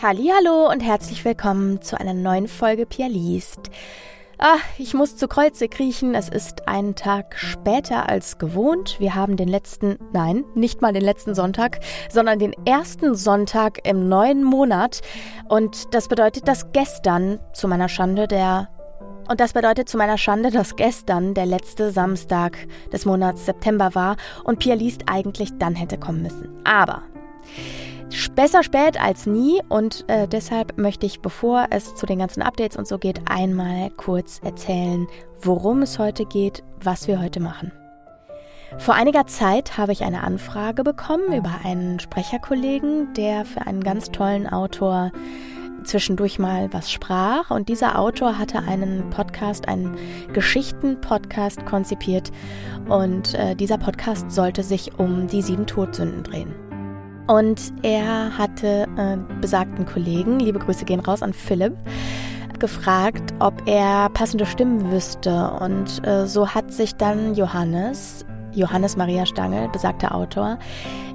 Hallo und herzlich willkommen zu einer neuen Folge Pia liest. Ah, ich muss zu Kreuze kriechen. Es ist einen Tag später als gewohnt. Wir haben den letzten, nein, nicht mal den letzten Sonntag, sondern den ersten Sonntag im neuen Monat. Und das bedeutet, dass gestern zu meiner Schande der und das bedeutet zu meiner Schande, dass gestern der letzte Samstag des Monats September war und Pia liest eigentlich dann hätte kommen müssen. Aber Besser spät als nie und äh, deshalb möchte ich, bevor es zu den ganzen Updates und so geht, einmal kurz erzählen, worum es heute geht, was wir heute machen. Vor einiger Zeit habe ich eine Anfrage bekommen über einen Sprecherkollegen, der für einen ganz tollen Autor zwischendurch mal was sprach. Und dieser Autor hatte einen Podcast, einen Geschichten-Podcast konzipiert. Und äh, dieser Podcast sollte sich um die sieben Todsünden drehen. Und er hatte äh, besagten Kollegen, liebe Grüße gehen raus an Philipp, gefragt, ob er passende Stimmen wüsste. Und äh, so hat sich dann Johannes, Johannes Maria Stangl, besagter Autor,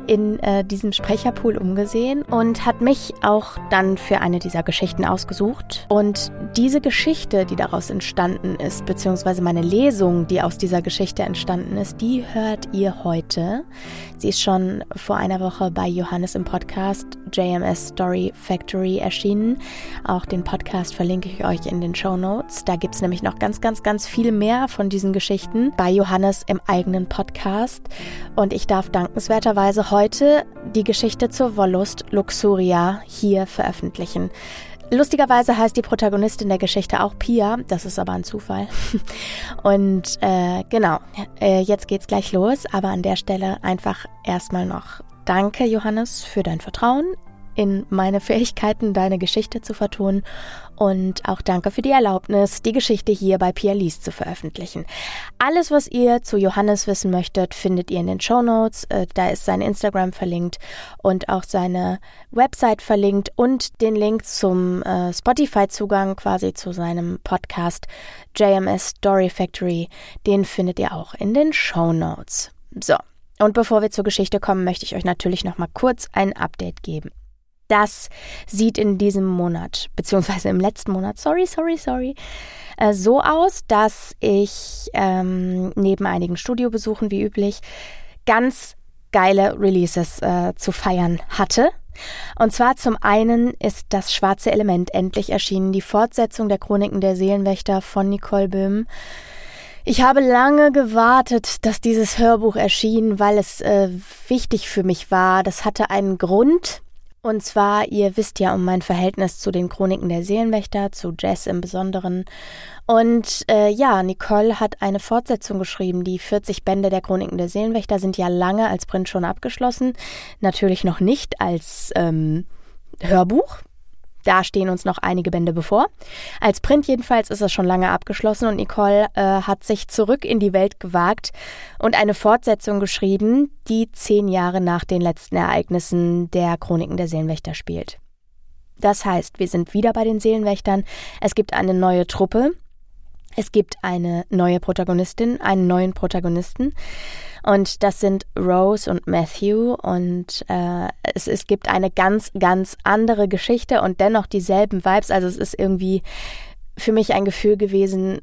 in äh, diesem Sprecherpool umgesehen und hat mich auch dann für eine dieser Geschichten ausgesucht. Und diese Geschichte, die daraus entstanden ist, beziehungsweise meine Lesung, die aus dieser Geschichte entstanden ist, die hört ihr heute. Sie ist schon vor einer Woche bei Johannes im Podcast JMS Story Factory erschienen. Auch den Podcast verlinke ich euch in den Show Notes. Da gibt es nämlich noch ganz, ganz, ganz viel mehr von diesen Geschichten bei Johannes im eigenen Podcast. Und ich darf dankenswerterweise heute die Geschichte zur Wollust Luxuria hier veröffentlichen. Lustigerweise heißt die Protagonistin der Geschichte auch Pia, das ist aber ein Zufall. Und äh, genau, äh, jetzt geht's gleich los, aber an der Stelle einfach erstmal noch Danke, Johannes, für dein Vertrauen in meine Fähigkeiten, deine Geschichte zu vertonen. Und auch danke für die Erlaubnis, die Geschichte hier bei Pia Lies zu veröffentlichen. Alles, was ihr zu Johannes wissen möchtet, findet ihr in den Show Notes. Äh, da ist sein Instagram verlinkt und auch seine Website verlinkt und den Link zum äh, Spotify-Zugang quasi zu seinem Podcast JMS Story Factory. Den findet ihr auch in den Show Notes. So. Und bevor wir zur Geschichte kommen, möchte ich euch natürlich noch mal kurz ein Update geben das sieht in diesem Monat, beziehungsweise im letzten Monat, sorry, sorry, sorry, äh, so aus, dass ich ähm, neben einigen Studiobesuchen wie üblich ganz geile Releases äh, zu feiern hatte. Und zwar zum einen ist das schwarze Element endlich erschienen, die Fortsetzung der Chroniken der Seelenwächter von Nicole Böhm. Ich habe lange gewartet, dass dieses Hörbuch erschien, weil es äh, wichtig für mich war. Das hatte einen Grund. Und zwar, ihr wisst ja um mein Verhältnis zu den Chroniken der Seelenwächter, zu Jess im Besonderen. Und äh, ja, Nicole hat eine Fortsetzung geschrieben. Die 40 Bände der Chroniken der Seelenwächter sind ja lange als Print schon abgeschlossen. Natürlich noch nicht als ähm, Hörbuch. Da stehen uns noch einige Bände bevor. Als Print jedenfalls ist es schon lange abgeschlossen und Nicole äh, hat sich zurück in die Welt gewagt und eine Fortsetzung geschrieben, die zehn Jahre nach den letzten Ereignissen der Chroniken der Seelenwächter spielt. Das heißt, wir sind wieder bei den Seelenwächtern. Es gibt eine neue Truppe. Es gibt eine neue Protagonistin, einen neuen Protagonisten. Und das sind Rose und Matthew. Und äh, es, es gibt eine ganz, ganz andere Geschichte und dennoch dieselben Vibes. Also es ist irgendwie für mich ein Gefühl gewesen,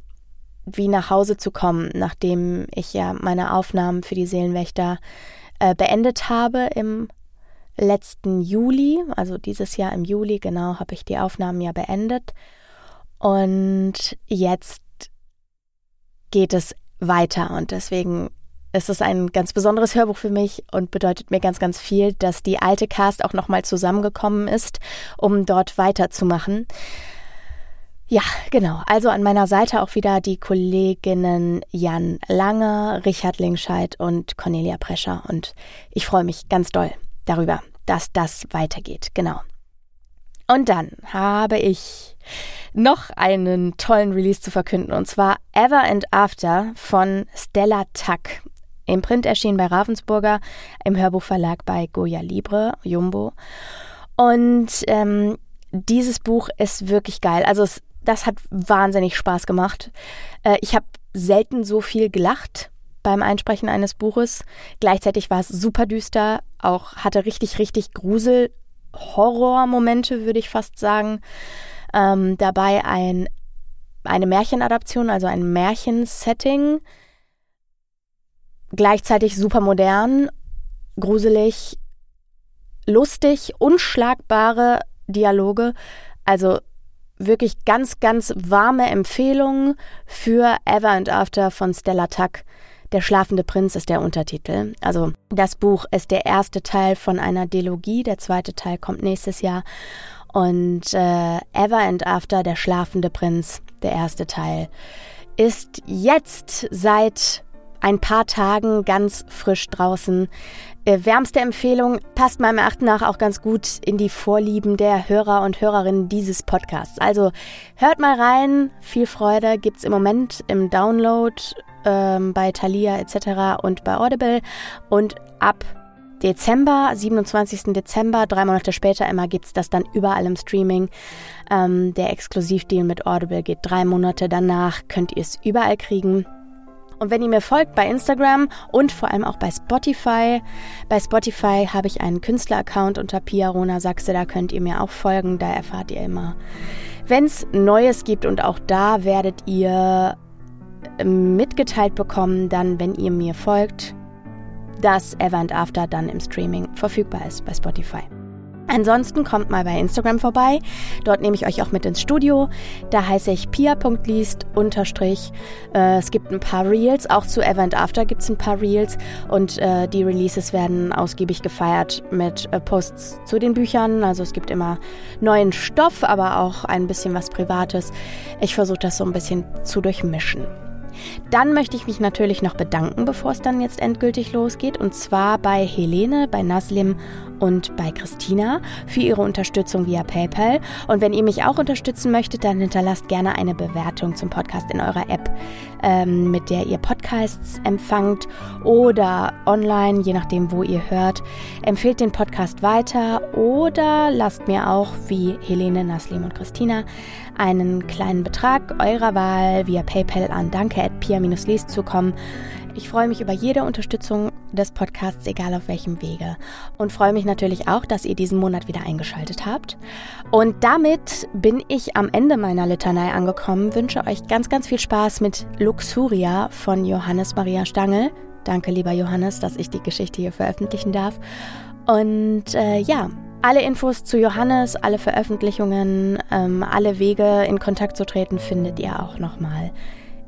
wie nach Hause zu kommen, nachdem ich ja meine Aufnahmen für die Seelenwächter äh, beendet habe im letzten Juli, also dieses Jahr im Juli, genau, habe ich die Aufnahmen ja beendet. Und jetzt geht es weiter und deswegen es ist ein ganz besonderes Hörbuch für mich und bedeutet mir ganz, ganz viel, dass die alte Cast auch nochmal zusammengekommen ist, um dort weiterzumachen. Ja, genau. Also an meiner Seite auch wieder die Kolleginnen Jan Lange, Richard Lingscheid und Cornelia Prescher. Und ich freue mich ganz doll darüber, dass das weitergeht. Genau. Und dann habe ich noch einen tollen Release zu verkünden, und zwar Ever and After von Stella Tuck. Im Print erschienen bei Ravensburger, im Hörbuchverlag bei Goya Libre, Jumbo. Und ähm, dieses Buch ist wirklich geil. Also es, das hat wahnsinnig Spaß gemacht. Äh, ich habe selten so viel gelacht beim Einsprechen eines Buches. Gleichzeitig war es super düster, auch hatte richtig, richtig Grusel Horrormomente, würde ich fast sagen. Ähm, dabei ein, eine Märchenadaption, also ein Märchensetting. Gleichzeitig super modern, gruselig, lustig, unschlagbare Dialoge. Also wirklich ganz, ganz warme Empfehlungen für Ever and After von Stella Tuck. Der schlafende Prinz ist der Untertitel. Also das Buch ist der erste Teil von einer Dilogie, der zweite Teil kommt nächstes Jahr. Und äh, Ever and After, der schlafende Prinz, der erste Teil, ist jetzt seit ein paar Tagen ganz frisch draußen. Äh, wärmste Empfehlung passt meinem Erachten nach auch ganz gut in die Vorlieben der Hörer und Hörerinnen dieses Podcasts. Also hört mal rein, viel Freude gibt's im Moment im Download ähm, bei Thalia etc. und bei Audible und ab Dezember, 27. Dezember, drei Monate später immer gibt's das dann überall im Streaming. Ähm, der Exklusivdeal mit Audible geht drei Monate danach, könnt ihr es überall kriegen. Und wenn ihr mir folgt bei Instagram und vor allem auch bei Spotify, bei Spotify habe ich einen Künstleraccount unter Pia Rona Sachse, da könnt ihr mir auch folgen, da erfahrt ihr immer, wenn es Neues gibt und auch da werdet ihr mitgeteilt bekommen, dann wenn ihr mir folgt, dass Ever and After dann im Streaming verfügbar ist bei Spotify. Ansonsten kommt mal bei Instagram vorbei. Dort nehme ich euch auch mit ins Studio. Da heiße ich pia.liest unterstrich. Äh, es gibt ein paar Reels, auch zu Event After gibt es ein paar Reels und äh, die Releases werden ausgiebig gefeiert mit äh, Posts zu den Büchern. Also es gibt immer neuen Stoff, aber auch ein bisschen was Privates. Ich versuche das so ein bisschen zu durchmischen. Dann möchte ich mich natürlich noch bedanken, bevor es dann jetzt endgültig losgeht. Und zwar bei Helene, bei Naslim und bei Christina für ihre Unterstützung via PayPal. Und wenn ihr mich auch unterstützen möchtet, dann hinterlasst gerne eine Bewertung zum Podcast in eurer App, ähm, mit der ihr Podcasts empfangt oder online, je nachdem, wo ihr hört. Empfehlt den Podcast weiter oder lasst mir auch, wie Helene, Naslim und Christina, einen kleinen Betrag eurer Wahl via PayPal an danke.pia-liest zukommen. Ich freue mich über jede Unterstützung des Podcasts, egal auf welchem Wege. Und freue mich natürlich auch, dass ihr diesen Monat wieder eingeschaltet habt. Und damit bin ich am Ende meiner Litanei angekommen. Wünsche euch ganz, ganz viel Spaß mit Luxuria von Johannes Maria Stangl. Danke, lieber Johannes, dass ich die Geschichte hier veröffentlichen darf. Und äh, ja, alle Infos zu Johannes, alle Veröffentlichungen, ähm, alle Wege in Kontakt zu treten findet ihr auch nochmal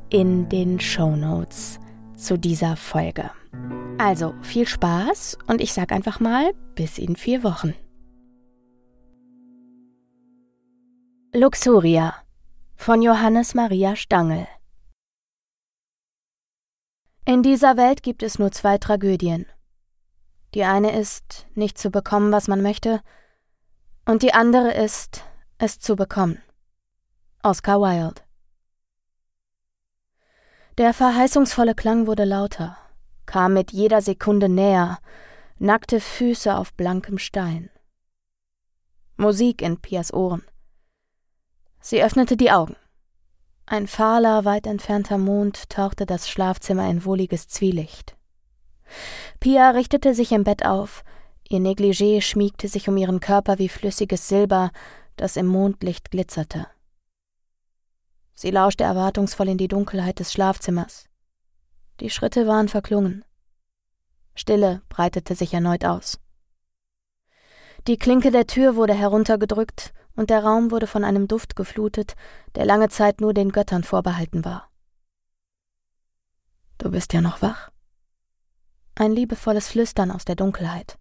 in den Show Notes zu dieser Folge. Also viel Spaß und ich sag einfach mal bis in vier Wochen. Luxuria von Johannes Maria Stangl In dieser Welt gibt es nur zwei Tragödien. Die eine ist, nicht zu bekommen, was man möchte, und die andere ist, es zu bekommen. Oscar Wilde der verheißungsvolle Klang wurde lauter, kam mit jeder Sekunde näher, nackte Füße auf blankem Stein. Musik in Pias Ohren. Sie öffnete die Augen. Ein fahler, weit entfernter Mond tauchte das Schlafzimmer in wohliges Zwielicht. Pia richtete sich im Bett auf, ihr Negligé schmiegte sich um ihren Körper wie flüssiges Silber, das im Mondlicht glitzerte. Sie lauschte erwartungsvoll in die Dunkelheit des Schlafzimmers. Die Schritte waren verklungen. Stille breitete sich erneut aus. Die Klinke der Tür wurde heruntergedrückt, und der Raum wurde von einem Duft geflutet, der lange Zeit nur den Göttern vorbehalten war. Du bist ja noch wach? Ein liebevolles Flüstern aus der Dunkelheit.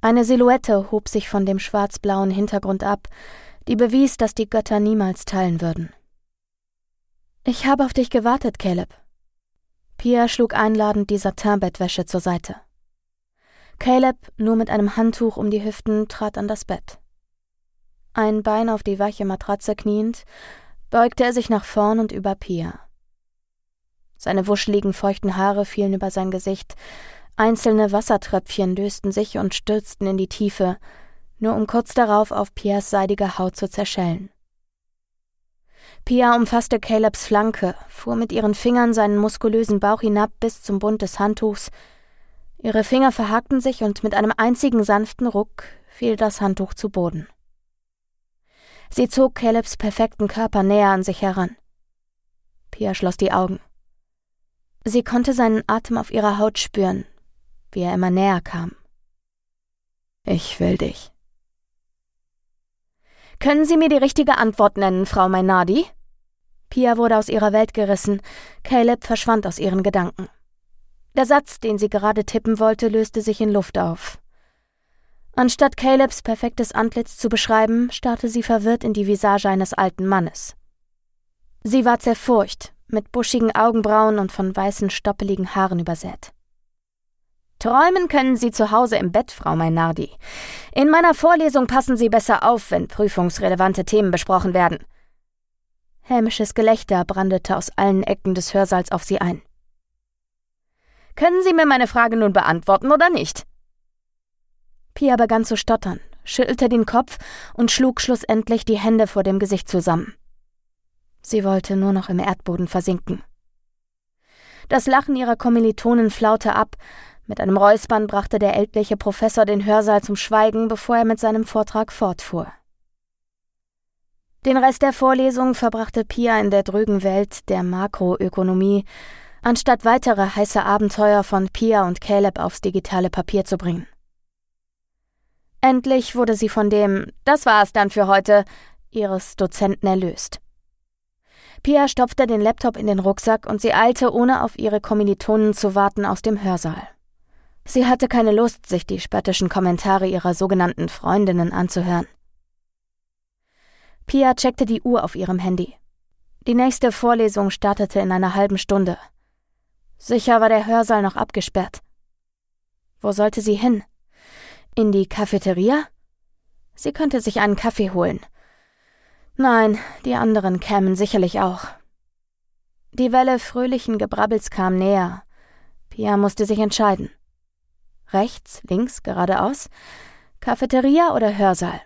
Eine Silhouette hob sich von dem schwarzblauen Hintergrund ab, die bewies, dass die Götter niemals teilen würden. Ich habe auf dich gewartet, Caleb. Pia schlug einladend die Satinbettwäsche zur Seite. Caleb, nur mit einem Handtuch um die Hüften, trat an das Bett. Ein Bein auf die weiche Matratze kniend, beugte er sich nach vorn und über Pia. Seine wuscheligen, feuchten Haare fielen über sein Gesicht, einzelne Wassertröpfchen lösten sich und stürzten in die Tiefe, nur um kurz darauf auf Pias seidige Haut zu zerschellen. Pia umfasste Calebs Flanke, fuhr mit ihren Fingern seinen muskulösen Bauch hinab bis zum Bund des Handtuchs. Ihre Finger verhakten sich und mit einem einzigen sanften Ruck fiel das Handtuch zu Boden. Sie zog Calebs perfekten Körper näher an sich heran. Pia schloss die Augen. Sie konnte seinen Atem auf ihrer Haut spüren, wie er immer näher kam. Ich will dich. Können Sie mir die richtige Antwort nennen, Frau Mainardi? Pia wurde aus ihrer Welt gerissen, Caleb verschwand aus ihren Gedanken. Der Satz, den sie gerade tippen wollte, löste sich in Luft auf. Anstatt Calebs perfektes Antlitz zu beschreiben, starrte sie verwirrt in die Visage eines alten Mannes. Sie war zerfurcht, mit buschigen Augenbrauen und von weißen, stoppeligen Haaren übersät. Träumen können Sie zu Hause im Bett, Frau Mainardi. In meiner Vorlesung passen Sie besser auf, wenn prüfungsrelevante Themen besprochen werden. Hämisches Gelächter brandete aus allen Ecken des Hörsaals auf sie ein. Können Sie mir meine Frage nun beantworten oder nicht? Pia begann zu stottern, schüttelte den Kopf und schlug schlussendlich die Hände vor dem Gesicht zusammen. Sie wollte nur noch im Erdboden versinken. Das Lachen ihrer Kommilitonen flaute ab, mit einem Räuspern brachte der ältliche Professor den Hörsaal zum Schweigen, bevor er mit seinem Vortrag fortfuhr. Den Rest der Vorlesung verbrachte Pia in der drögen Welt der Makroökonomie, anstatt weitere heiße Abenteuer von Pia und Caleb aufs digitale Papier zu bringen. Endlich wurde sie von dem Das war's dann für heute ihres Dozenten erlöst. Pia stopfte den Laptop in den Rucksack und sie eilte, ohne auf ihre Kommilitonen zu warten, aus dem Hörsaal. Sie hatte keine Lust, sich die spöttischen Kommentare ihrer sogenannten Freundinnen anzuhören. Pia checkte die Uhr auf ihrem Handy. Die nächste Vorlesung startete in einer halben Stunde. Sicher war der Hörsaal noch abgesperrt. Wo sollte sie hin? In die Cafeteria? Sie könnte sich einen Kaffee holen. Nein, die anderen kämen sicherlich auch. Die Welle fröhlichen Gebrabbels kam näher. Pia musste sich entscheiden. Rechts, links, geradeaus? Cafeteria oder Hörsaal?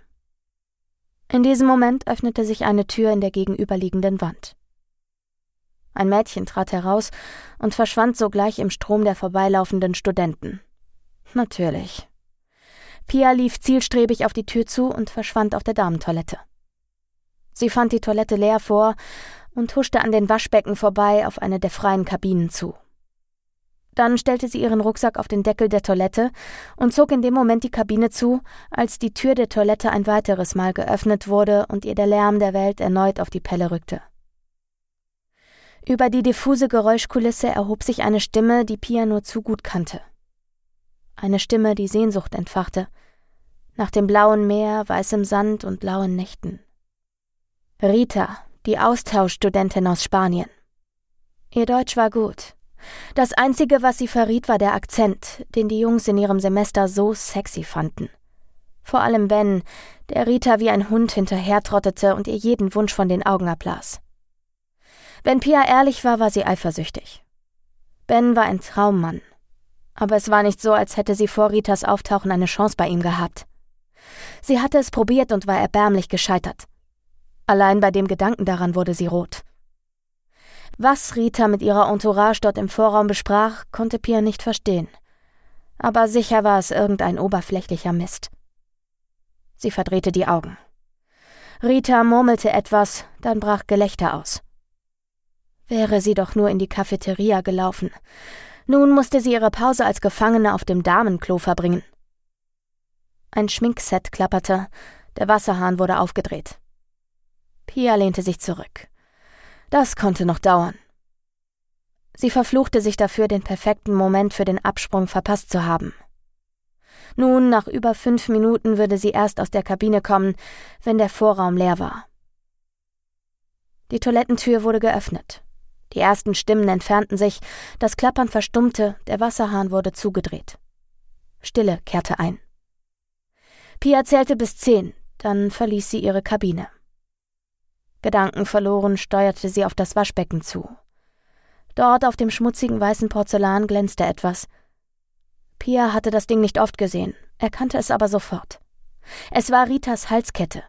In diesem Moment öffnete sich eine Tür in der gegenüberliegenden Wand. Ein Mädchen trat heraus und verschwand sogleich im Strom der vorbeilaufenden Studenten. Natürlich. Pia lief zielstrebig auf die Tür zu und verschwand auf der Damentoilette. Sie fand die Toilette leer vor und huschte an den Waschbecken vorbei auf eine der freien Kabinen zu. Dann stellte sie ihren Rucksack auf den Deckel der Toilette und zog in dem Moment die Kabine zu, als die Tür der Toilette ein weiteres Mal geöffnet wurde und ihr der Lärm der Welt erneut auf die Pelle rückte. Über die diffuse Geräuschkulisse erhob sich eine Stimme, die Pia nur zu gut kannte. Eine Stimme, die Sehnsucht entfachte, nach dem blauen Meer, weißem Sand und blauen Nächten. Rita, die Austauschstudentin aus Spanien. Ihr Deutsch war gut, das Einzige, was sie verriet, war der Akzent, den die Jungs in ihrem Semester so sexy fanden. Vor allem Ben, der Rita wie ein Hund hinterhertrottete und ihr jeden Wunsch von den Augen ablas. Wenn Pia ehrlich war, war sie eifersüchtig. Ben war ein Traummann. Aber es war nicht so, als hätte sie vor Ritas Auftauchen eine Chance bei ihm gehabt. Sie hatte es probiert und war erbärmlich gescheitert. Allein bei dem Gedanken daran wurde sie rot. Was Rita mit ihrer Entourage dort im Vorraum besprach, konnte Pia nicht verstehen. Aber sicher war es irgendein oberflächlicher Mist. Sie verdrehte die Augen. Rita murmelte etwas, dann brach Gelächter aus. Wäre sie doch nur in die Cafeteria gelaufen. Nun musste sie ihre Pause als Gefangene auf dem Damenklo verbringen. Ein Schminkset klapperte, der Wasserhahn wurde aufgedreht. Pia lehnte sich zurück. Das konnte noch dauern. Sie verfluchte sich dafür, den perfekten Moment für den Absprung verpasst zu haben. Nun, nach über fünf Minuten würde sie erst aus der Kabine kommen, wenn der Vorraum leer war. Die Toilettentür wurde geöffnet. Die ersten Stimmen entfernten sich, das Klappern verstummte, der Wasserhahn wurde zugedreht. Stille kehrte ein. Pia zählte bis zehn, dann verließ sie ihre Kabine. Gedankenverloren steuerte sie auf das Waschbecken zu. Dort auf dem schmutzigen weißen Porzellan glänzte etwas. Pia hatte das Ding nicht oft gesehen, erkannte es aber sofort. Es war Ritas Halskette.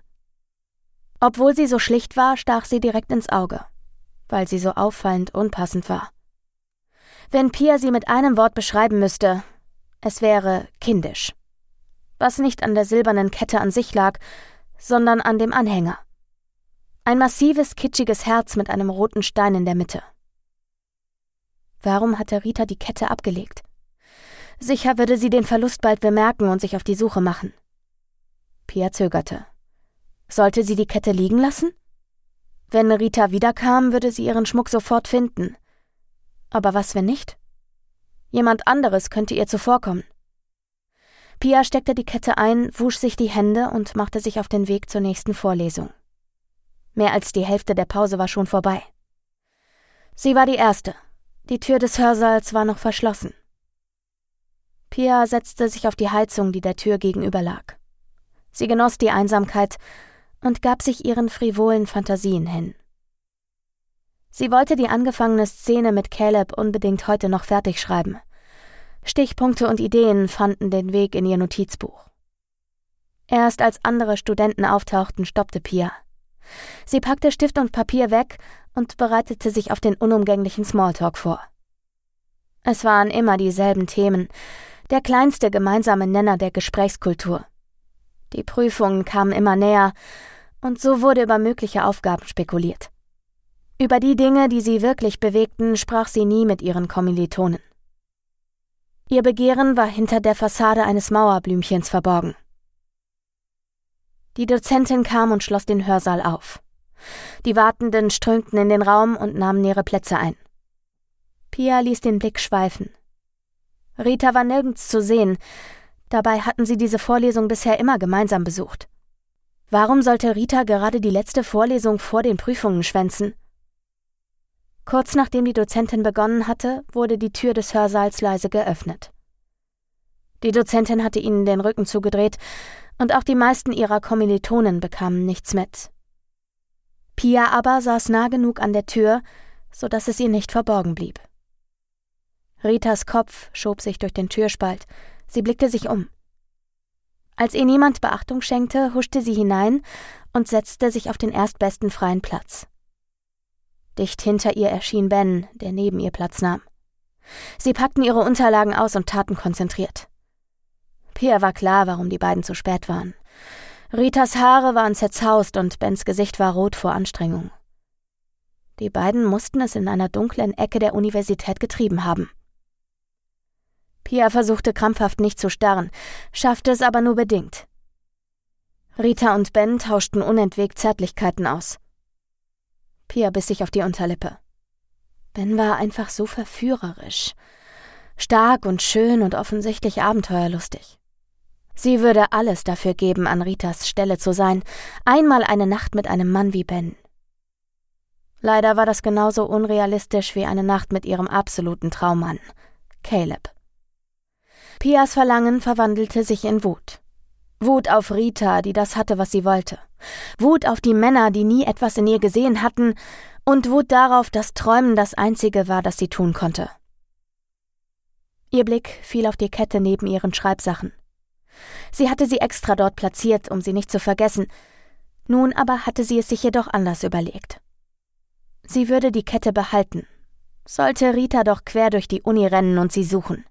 Obwohl sie so schlicht war, stach sie direkt ins Auge, weil sie so auffallend unpassend war. Wenn Pia sie mit einem Wort beschreiben müsste, es wäre kindisch. was nicht an der silbernen Kette an sich lag, sondern an dem Anhänger. Ein massives, kitschiges Herz mit einem roten Stein in der Mitte. Warum hatte Rita die Kette abgelegt? Sicher würde sie den Verlust bald bemerken und sich auf die Suche machen. Pia zögerte. Sollte sie die Kette liegen lassen? Wenn Rita wiederkam, würde sie ihren Schmuck sofort finden. Aber was, wenn nicht? Jemand anderes könnte ihr zuvorkommen. Pia steckte die Kette ein, wusch sich die Hände und machte sich auf den Weg zur nächsten Vorlesung. Mehr als die Hälfte der Pause war schon vorbei. Sie war die Erste. Die Tür des Hörsaals war noch verschlossen. Pia setzte sich auf die Heizung, die der Tür gegenüber lag. Sie genoss die Einsamkeit und gab sich ihren frivolen Fantasien hin. Sie wollte die angefangene Szene mit Caleb unbedingt heute noch fertig schreiben. Stichpunkte und Ideen fanden den Weg in ihr Notizbuch. Erst als andere Studenten auftauchten, stoppte Pia. Sie packte Stift und Papier weg und bereitete sich auf den unumgänglichen Smalltalk vor. Es waren immer dieselben Themen, der kleinste gemeinsame Nenner der Gesprächskultur. Die Prüfungen kamen immer näher, und so wurde über mögliche Aufgaben spekuliert. Über die Dinge, die sie wirklich bewegten, sprach sie nie mit ihren Kommilitonen. Ihr Begehren war hinter der Fassade eines Mauerblümchens verborgen. Die Dozentin kam und schloss den Hörsaal auf. Die Wartenden strömten in den Raum und nahmen ihre Plätze ein. Pia ließ den Blick schweifen. Rita war nirgends zu sehen, dabei hatten sie diese Vorlesung bisher immer gemeinsam besucht. Warum sollte Rita gerade die letzte Vorlesung vor den Prüfungen schwänzen? Kurz nachdem die Dozentin begonnen hatte, wurde die Tür des Hörsaals leise geöffnet. Die Dozentin hatte ihnen den Rücken zugedreht, und auch die meisten ihrer Kommilitonen bekamen nichts mit. Pia aber saß nah genug an der Tür, so dass es ihr nicht verborgen blieb. Ritas Kopf schob sich durch den Türspalt. Sie blickte sich um. Als ihr niemand Beachtung schenkte, huschte sie hinein und setzte sich auf den erstbesten freien Platz. Dicht hinter ihr erschien Ben, der neben ihr Platz nahm. Sie packten ihre Unterlagen aus und taten konzentriert. Pia war klar, warum die beiden zu spät waren. Ritas Haare waren zerzaust und Bens Gesicht war rot vor Anstrengung. Die beiden mussten es in einer dunklen Ecke der Universität getrieben haben. Pia versuchte krampfhaft nicht zu starren, schaffte es aber nur bedingt. Rita und Ben tauschten unentwegt Zärtlichkeiten aus. Pia biss sich auf die Unterlippe. Ben war einfach so verführerisch. Stark und schön und offensichtlich abenteuerlustig. Sie würde alles dafür geben, an Ritas Stelle zu sein, einmal eine Nacht mit einem Mann wie Ben. Leider war das genauso unrealistisch wie eine Nacht mit ihrem absoluten Traummann, Caleb. Pias Verlangen verwandelte sich in Wut. Wut auf Rita, die das hatte, was sie wollte. Wut auf die Männer, die nie etwas in ihr gesehen hatten, und Wut darauf, dass Träumen das Einzige war, das sie tun konnte. Ihr Blick fiel auf die Kette neben ihren Schreibsachen. Sie hatte sie extra dort platziert, um sie nicht zu vergessen. Nun aber hatte sie es sich jedoch anders überlegt. Sie würde die Kette behalten. Sollte Rita doch quer durch die Uni rennen und sie suchen.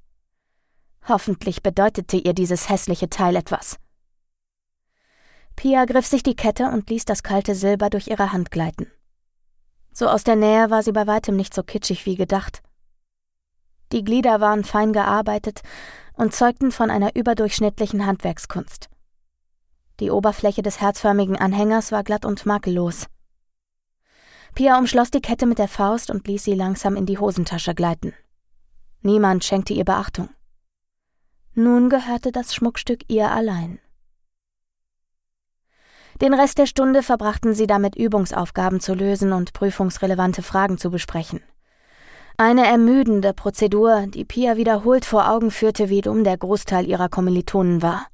Hoffentlich bedeutete ihr dieses hässliche Teil etwas. Pia griff sich die Kette und ließ das kalte Silber durch ihre Hand gleiten. So aus der Nähe war sie bei weitem nicht so kitschig wie gedacht. Die Glieder waren fein gearbeitet und zeugten von einer überdurchschnittlichen Handwerkskunst. Die Oberfläche des herzförmigen Anhängers war glatt und makellos. Pia umschloss die Kette mit der Faust und ließ sie langsam in die Hosentasche gleiten. Niemand schenkte ihr Beachtung. Nun gehörte das Schmuckstück ihr allein. Den Rest der Stunde verbrachten sie damit, Übungsaufgaben zu lösen und prüfungsrelevante Fragen zu besprechen. Eine ermüdende Prozedur, die Pia wiederholt vor Augen führte, wie dumm der Großteil ihrer Kommilitonen war.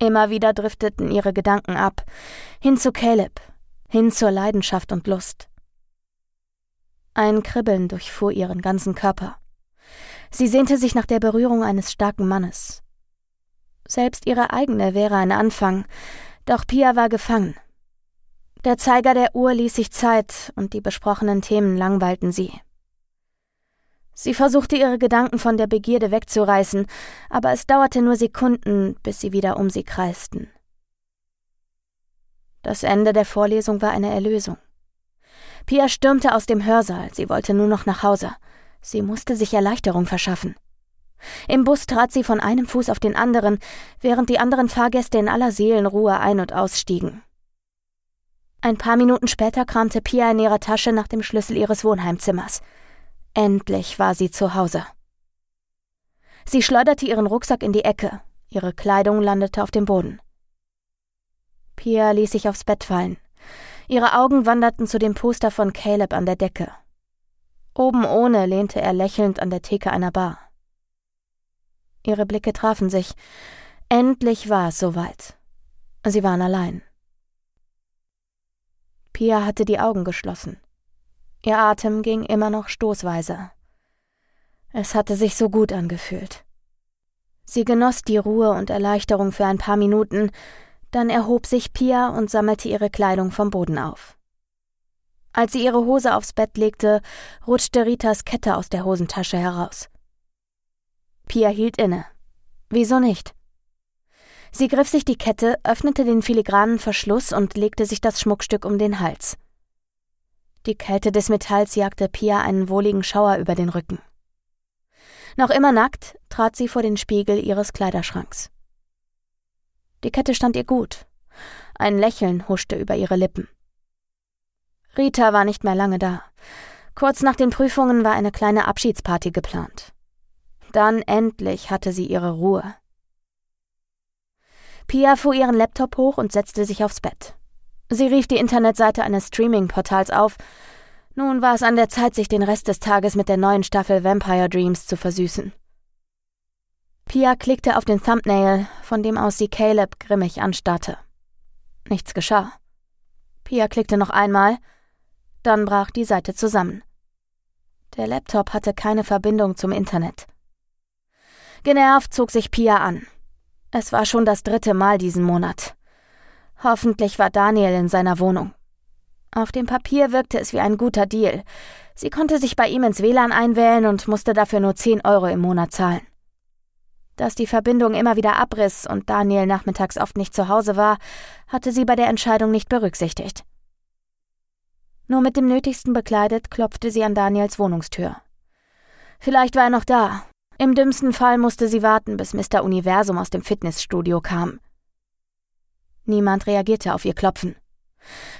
Immer wieder drifteten ihre Gedanken ab, hin zu Caleb, hin zur Leidenschaft und Lust. Ein Kribbeln durchfuhr ihren ganzen Körper. Sie sehnte sich nach der Berührung eines starken Mannes. Selbst ihre eigene wäre ein Anfang, doch Pia war gefangen. Der Zeiger der Uhr ließ sich Zeit und die besprochenen Themen langweilten sie. Sie versuchte ihre Gedanken von der Begierde wegzureißen, aber es dauerte nur Sekunden, bis sie wieder um sie kreisten. Das Ende der Vorlesung war eine Erlösung. Pia stürmte aus dem Hörsaal, sie wollte nur noch nach Hause. Sie musste sich Erleichterung verschaffen. Im Bus trat sie von einem Fuß auf den anderen, während die anderen Fahrgäste in aller Seelenruhe ein- und ausstiegen. Ein paar Minuten später kramte Pia in ihrer Tasche nach dem Schlüssel ihres Wohnheimzimmers. Endlich war sie zu Hause. Sie schleuderte ihren Rucksack in die Ecke, ihre Kleidung landete auf dem Boden. Pia ließ sich aufs Bett fallen. Ihre Augen wanderten zu dem Poster von Caleb an der Decke. Oben ohne lehnte er lächelnd an der Theke einer Bar. Ihre Blicke trafen sich. Endlich war es soweit. Sie waren allein. Pia hatte die Augen geschlossen. Ihr Atem ging immer noch stoßweise. Es hatte sich so gut angefühlt. Sie genoss die Ruhe und Erleichterung für ein paar Minuten, dann erhob sich Pia und sammelte ihre Kleidung vom Boden auf. Als sie ihre Hose aufs Bett legte, rutschte Ritas Kette aus der Hosentasche heraus. Pia hielt inne. Wieso nicht? Sie griff sich die Kette, öffnete den filigranen Verschluss und legte sich das Schmuckstück um den Hals. Die Kälte des Metalls jagte Pia einen wohligen Schauer über den Rücken. Noch immer nackt trat sie vor den Spiegel ihres Kleiderschranks. Die Kette stand ihr gut. Ein Lächeln huschte über ihre Lippen. Rita war nicht mehr lange da. Kurz nach den Prüfungen war eine kleine Abschiedsparty geplant. Dann endlich hatte sie ihre Ruhe. Pia fuhr ihren Laptop hoch und setzte sich aufs Bett. Sie rief die Internetseite eines Streaming-Portals auf. Nun war es an der Zeit, sich den Rest des Tages mit der neuen Staffel Vampire Dreams zu versüßen. Pia klickte auf den Thumbnail, von dem aus sie Caleb grimmig anstarrte. Nichts geschah. Pia klickte noch einmal, dann brach die Seite zusammen. Der Laptop hatte keine Verbindung zum Internet. Genervt zog sich Pia an. Es war schon das dritte Mal diesen Monat. Hoffentlich war Daniel in seiner Wohnung. Auf dem Papier wirkte es wie ein guter Deal. Sie konnte sich bei ihm ins WLAN einwählen und musste dafür nur 10 Euro im Monat zahlen. Dass die Verbindung immer wieder abriss und Daniel nachmittags oft nicht zu Hause war, hatte sie bei der Entscheidung nicht berücksichtigt. Nur mit dem Nötigsten bekleidet klopfte sie an Daniels Wohnungstür. Vielleicht war er noch da, im dümmsten Fall musste sie warten, bis Mr. Universum aus dem Fitnessstudio kam. Niemand reagierte auf ihr Klopfen.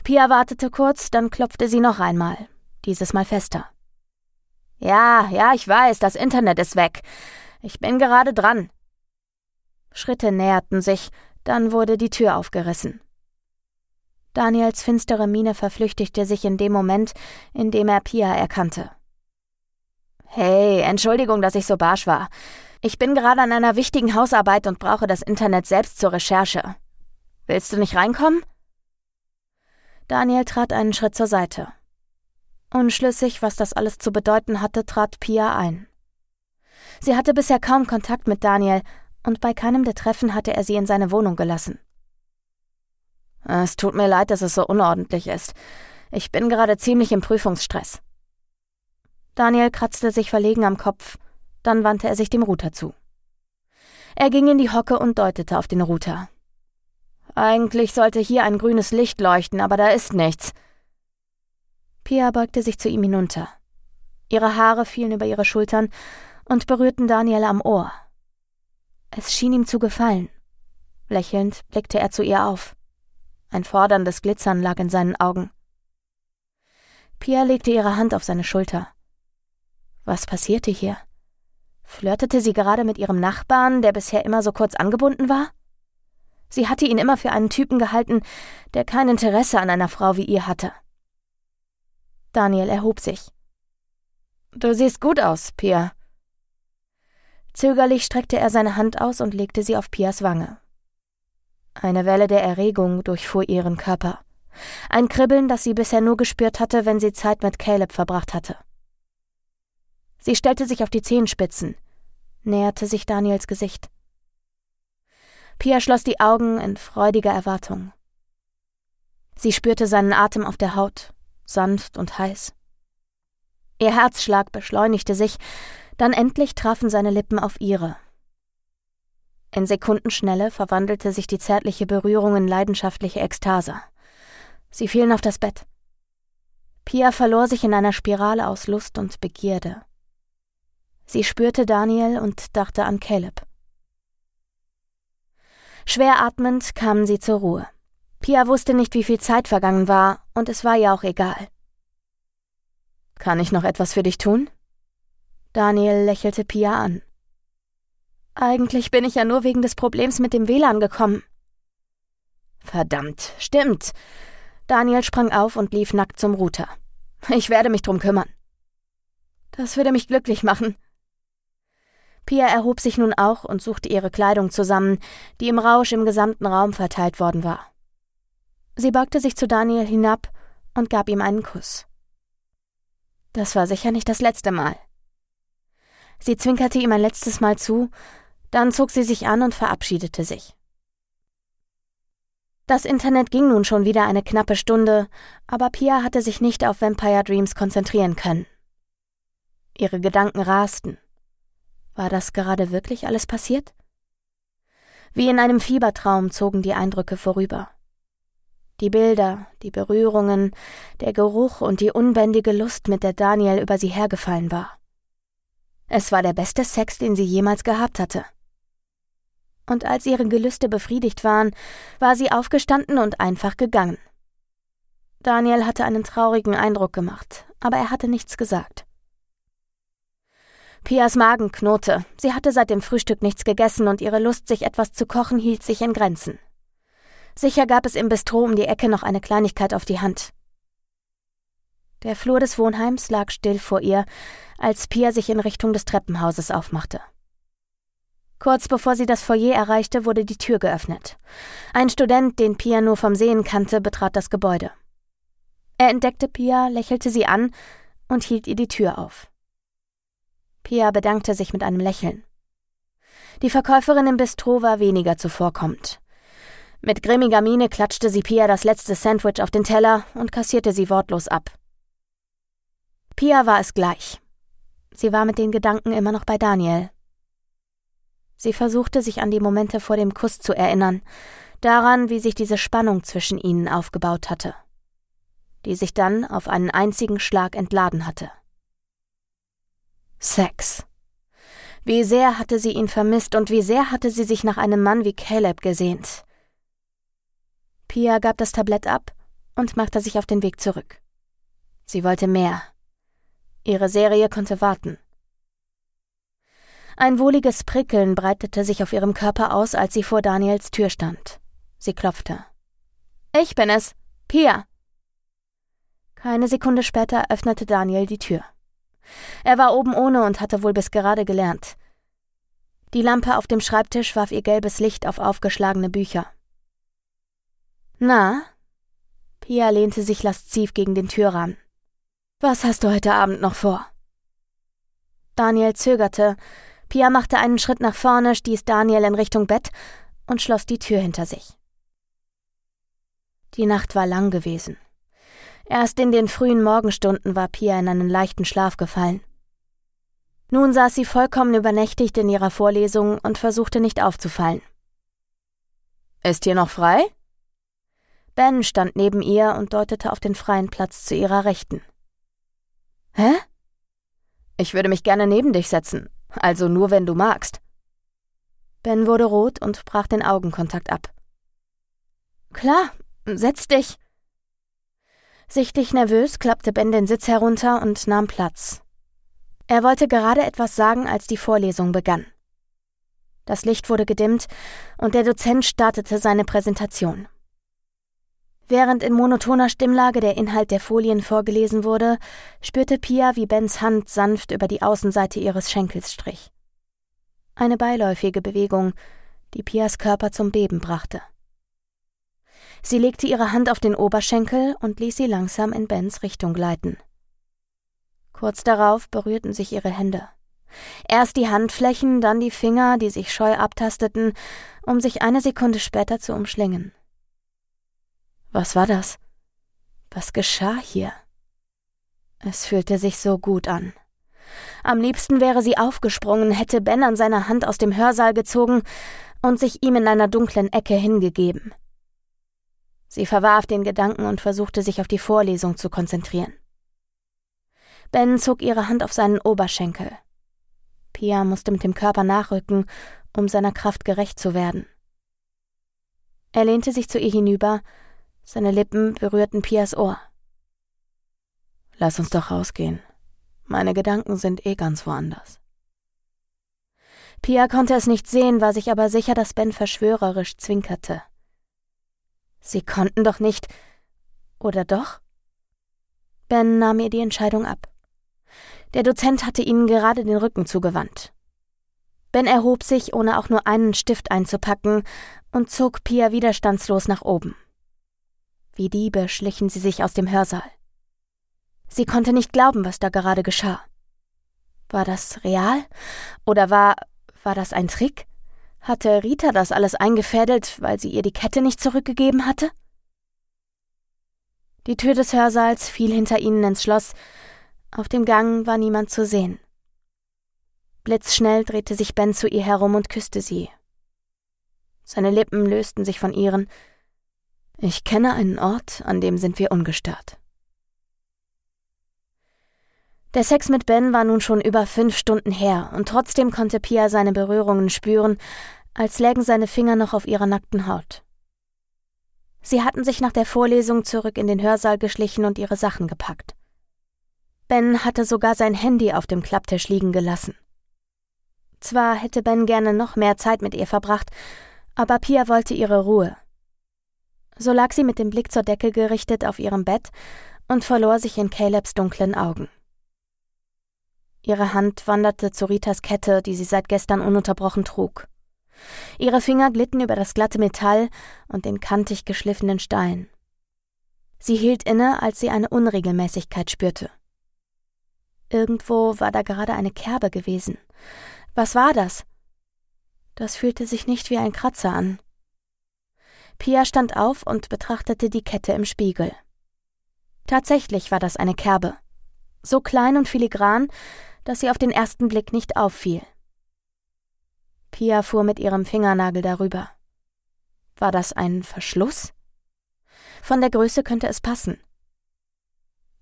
Pia wartete kurz, dann klopfte sie noch einmal, dieses Mal fester. Ja, ja, ich weiß, das Internet ist weg. Ich bin gerade dran. Schritte näherten sich, dann wurde die Tür aufgerissen. Daniels finstere Miene verflüchtigte sich in dem Moment, in dem er Pia erkannte. Hey, Entschuldigung, dass ich so barsch war. Ich bin gerade an einer wichtigen Hausarbeit und brauche das Internet selbst zur Recherche. Willst du nicht reinkommen? Daniel trat einen Schritt zur Seite. Unschlüssig, was das alles zu bedeuten hatte, trat Pia ein. Sie hatte bisher kaum Kontakt mit Daniel, und bei keinem der Treffen hatte er sie in seine Wohnung gelassen. Es tut mir leid, dass es so unordentlich ist. Ich bin gerade ziemlich im Prüfungsstress. Daniel kratzte sich verlegen am Kopf, dann wandte er sich dem Router zu. Er ging in die Hocke und deutete auf den Router. Eigentlich sollte hier ein grünes Licht leuchten, aber da ist nichts. Pia beugte sich zu ihm hinunter. Ihre Haare fielen über ihre Schultern und berührten Daniel am Ohr. Es schien ihm zu gefallen. Lächelnd blickte er zu ihr auf. Ein forderndes Glitzern lag in seinen Augen. Pia legte ihre Hand auf seine Schulter. Was passierte hier? Flirtete sie gerade mit ihrem Nachbarn, der bisher immer so kurz angebunden war? Sie hatte ihn immer für einen Typen gehalten, der kein Interesse an einer Frau wie ihr hatte. Daniel erhob sich. Du siehst gut aus, Pia. Zögerlich streckte er seine Hand aus und legte sie auf Pias Wange. Eine Welle der Erregung durchfuhr ihren Körper. Ein Kribbeln, das sie bisher nur gespürt hatte, wenn sie Zeit mit Caleb verbracht hatte. Sie stellte sich auf die Zehenspitzen, näherte sich Daniels Gesicht. Pia schloss die Augen in freudiger Erwartung. Sie spürte seinen Atem auf der Haut, sanft und heiß. Ihr Herzschlag beschleunigte sich, dann endlich trafen seine Lippen auf ihre. In Sekundenschnelle verwandelte sich die zärtliche Berührung in leidenschaftliche Ekstase. Sie fielen auf das Bett. Pia verlor sich in einer Spirale aus Lust und Begierde. Sie spürte Daniel und dachte an Caleb. Schwer atmend kamen sie zur Ruhe. Pia wusste nicht, wie viel Zeit vergangen war, und es war ihr auch egal. Kann ich noch etwas für dich tun? Daniel lächelte Pia an. Eigentlich bin ich ja nur wegen des Problems mit dem WLAN gekommen. Verdammt, stimmt. Daniel sprang auf und lief nackt zum Router. Ich werde mich drum kümmern. Das würde mich glücklich machen. Pia erhob sich nun auch und suchte ihre Kleidung zusammen, die im Rausch im gesamten Raum verteilt worden war. Sie beugte sich zu Daniel hinab und gab ihm einen Kuss. Das war sicher nicht das letzte Mal. Sie zwinkerte ihm ein letztes Mal zu, dann zog sie sich an und verabschiedete sich. Das Internet ging nun schon wieder eine knappe Stunde, aber Pia hatte sich nicht auf Vampire Dreams konzentrieren können. Ihre Gedanken rasten. War das gerade wirklich alles passiert? Wie in einem Fiebertraum zogen die Eindrücke vorüber. Die Bilder, die Berührungen, der Geruch und die unbändige Lust, mit der Daniel über sie hergefallen war. Es war der beste Sex, den sie jemals gehabt hatte. Und als ihre Gelüste befriedigt waren, war sie aufgestanden und einfach gegangen. Daniel hatte einen traurigen Eindruck gemacht, aber er hatte nichts gesagt. Pias Magen knurrte. Sie hatte seit dem Frühstück nichts gegessen und ihre Lust, sich etwas zu kochen, hielt sich in Grenzen. Sicher gab es im Bistro um die Ecke noch eine Kleinigkeit auf die Hand. Der Flur des Wohnheims lag still vor ihr, als Pia sich in Richtung des Treppenhauses aufmachte. Kurz bevor sie das Foyer erreichte, wurde die Tür geöffnet. Ein Student, den Pia nur vom Sehen kannte, betrat das Gebäude. Er entdeckte Pia, lächelte sie an und hielt ihr die Tür auf. Pia bedankte sich mit einem Lächeln. Die Verkäuferin im Bistro war weniger zuvorkommend. Mit grimmiger Miene klatschte sie Pia das letzte Sandwich auf den Teller und kassierte sie wortlos ab. Pia war es gleich. Sie war mit den Gedanken immer noch bei Daniel. Sie versuchte sich an die Momente vor dem Kuss zu erinnern, daran, wie sich diese Spannung zwischen ihnen aufgebaut hatte, die sich dann auf einen einzigen Schlag entladen hatte. Sex. Wie sehr hatte sie ihn vermisst und wie sehr hatte sie sich nach einem Mann wie Caleb gesehnt. Pia gab das Tablett ab und machte sich auf den Weg zurück. Sie wollte mehr. Ihre Serie konnte warten. Ein wohliges Prickeln breitete sich auf ihrem Körper aus, als sie vor Daniels Tür stand. Sie klopfte. Ich bin es, Pia. Keine Sekunde später öffnete Daniel die Tür. Er war oben ohne und hatte wohl bis gerade gelernt. Die Lampe auf dem Schreibtisch warf ihr gelbes Licht auf aufgeschlagene Bücher. Na? Pia lehnte sich lasziv gegen den Türrahmen. Was hast du heute Abend noch vor? Daniel zögerte. Pia machte einen Schritt nach vorne, stieß Daniel in Richtung Bett und schloss die Tür hinter sich. Die Nacht war lang gewesen. Erst in den frühen Morgenstunden war Pia in einen leichten Schlaf gefallen. Nun saß sie vollkommen übernächtigt in ihrer Vorlesung und versuchte nicht aufzufallen. Ist hier noch frei? Ben stand neben ihr und deutete auf den freien Platz zu ihrer Rechten. Hä? Ich würde mich gerne neben dich setzen, also nur wenn du magst. Ben wurde rot und brach den Augenkontakt ab. Klar, setz dich, Sichtlich nervös klappte Ben den Sitz herunter und nahm Platz. Er wollte gerade etwas sagen, als die Vorlesung begann. Das Licht wurde gedimmt und der Dozent startete seine Präsentation. Während in monotoner Stimmlage der Inhalt der Folien vorgelesen wurde, spürte Pia, wie Bens Hand sanft über die Außenseite ihres Schenkels strich. Eine beiläufige Bewegung, die Pias Körper zum Beben brachte. Sie legte ihre Hand auf den Oberschenkel und ließ sie langsam in Bens Richtung gleiten. Kurz darauf berührten sich ihre Hände. Erst die Handflächen, dann die Finger, die sich scheu abtasteten, um sich eine Sekunde später zu umschlingen. Was war das? Was geschah hier? Es fühlte sich so gut an. Am liebsten wäre sie aufgesprungen, hätte Ben an seiner Hand aus dem Hörsaal gezogen und sich ihm in einer dunklen Ecke hingegeben. Sie verwarf den Gedanken und versuchte sich auf die Vorlesung zu konzentrieren. Ben zog ihre Hand auf seinen Oberschenkel. Pia musste mit dem Körper nachrücken, um seiner Kraft gerecht zu werden. Er lehnte sich zu ihr hinüber, seine Lippen berührten Pias Ohr. Lass uns doch rausgehen. Meine Gedanken sind eh ganz woanders. Pia konnte es nicht sehen, war sich aber sicher, dass Ben verschwörerisch zwinkerte. Sie konnten doch nicht. Oder doch? Ben nahm ihr die Entscheidung ab. Der Dozent hatte ihnen gerade den Rücken zugewandt. Ben erhob sich, ohne auch nur einen Stift einzupacken, und zog Pia widerstandslos nach oben. Wie Diebe schlichen sie sich aus dem Hörsaal. Sie konnte nicht glauben, was da gerade geschah. War das real? Oder war, war das ein Trick? Hatte Rita das alles eingefädelt, weil sie ihr die Kette nicht zurückgegeben hatte? Die Tür des Hörsaals fiel hinter ihnen ins Schloss, auf dem Gang war niemand zu sehen. Blitzschnell drehte sich Ben zu ihr herum und küsste sie. Seine Lippen lösten sich von ihren. Ich kenne einen Ort, an dem sind wir ungestört. Der Sex mit Ben war nun schon über fünf Stunden her, und trotzdem konnte Pia seine Berührungen spüren, als lägen seine Finger noch auf ihrer nackten Haut. Sie hatten sich nach der Vorlesung zurück in den Hörsaal geschlichen und ihre Sachen gepackt. Ben hatte sogar sein Handy auf dem Klapptisch liegen gelassen. Zwar hätte Ben gerne noch mehr Zeit mit ihr verbracht, aber Pia wollte ihre Ruhe. So lag sie mit dem Blick zur Decke gerichtet auf ihrem Bett und verlor sich in Calebs dunklen Augen. Ihre Hand wanderte zu Ritas Kette, die sie seit gestern ununterbrochen trug. Ihre Finger glitten über das glatte Metall und den kantig geschliffenen Stein. Sie hielt inne, als sie eine Unregelmäßigkeit spürte. Irgendwo war da gerade eine Kerbe gewesen. Was war das? Das fühlte sich nicht wie ein Kratzer an. Pia stand auf und betrachtete die Kette im Spiegel. Tatsächlich war das eine Kerbe. So klein und filigran, dass sie auf den ersten Blick nicht auffiel. Pia fuhr mit ihrem Fingernagel darüber. War das ein Verschluss? Von der Größe könnte es passen.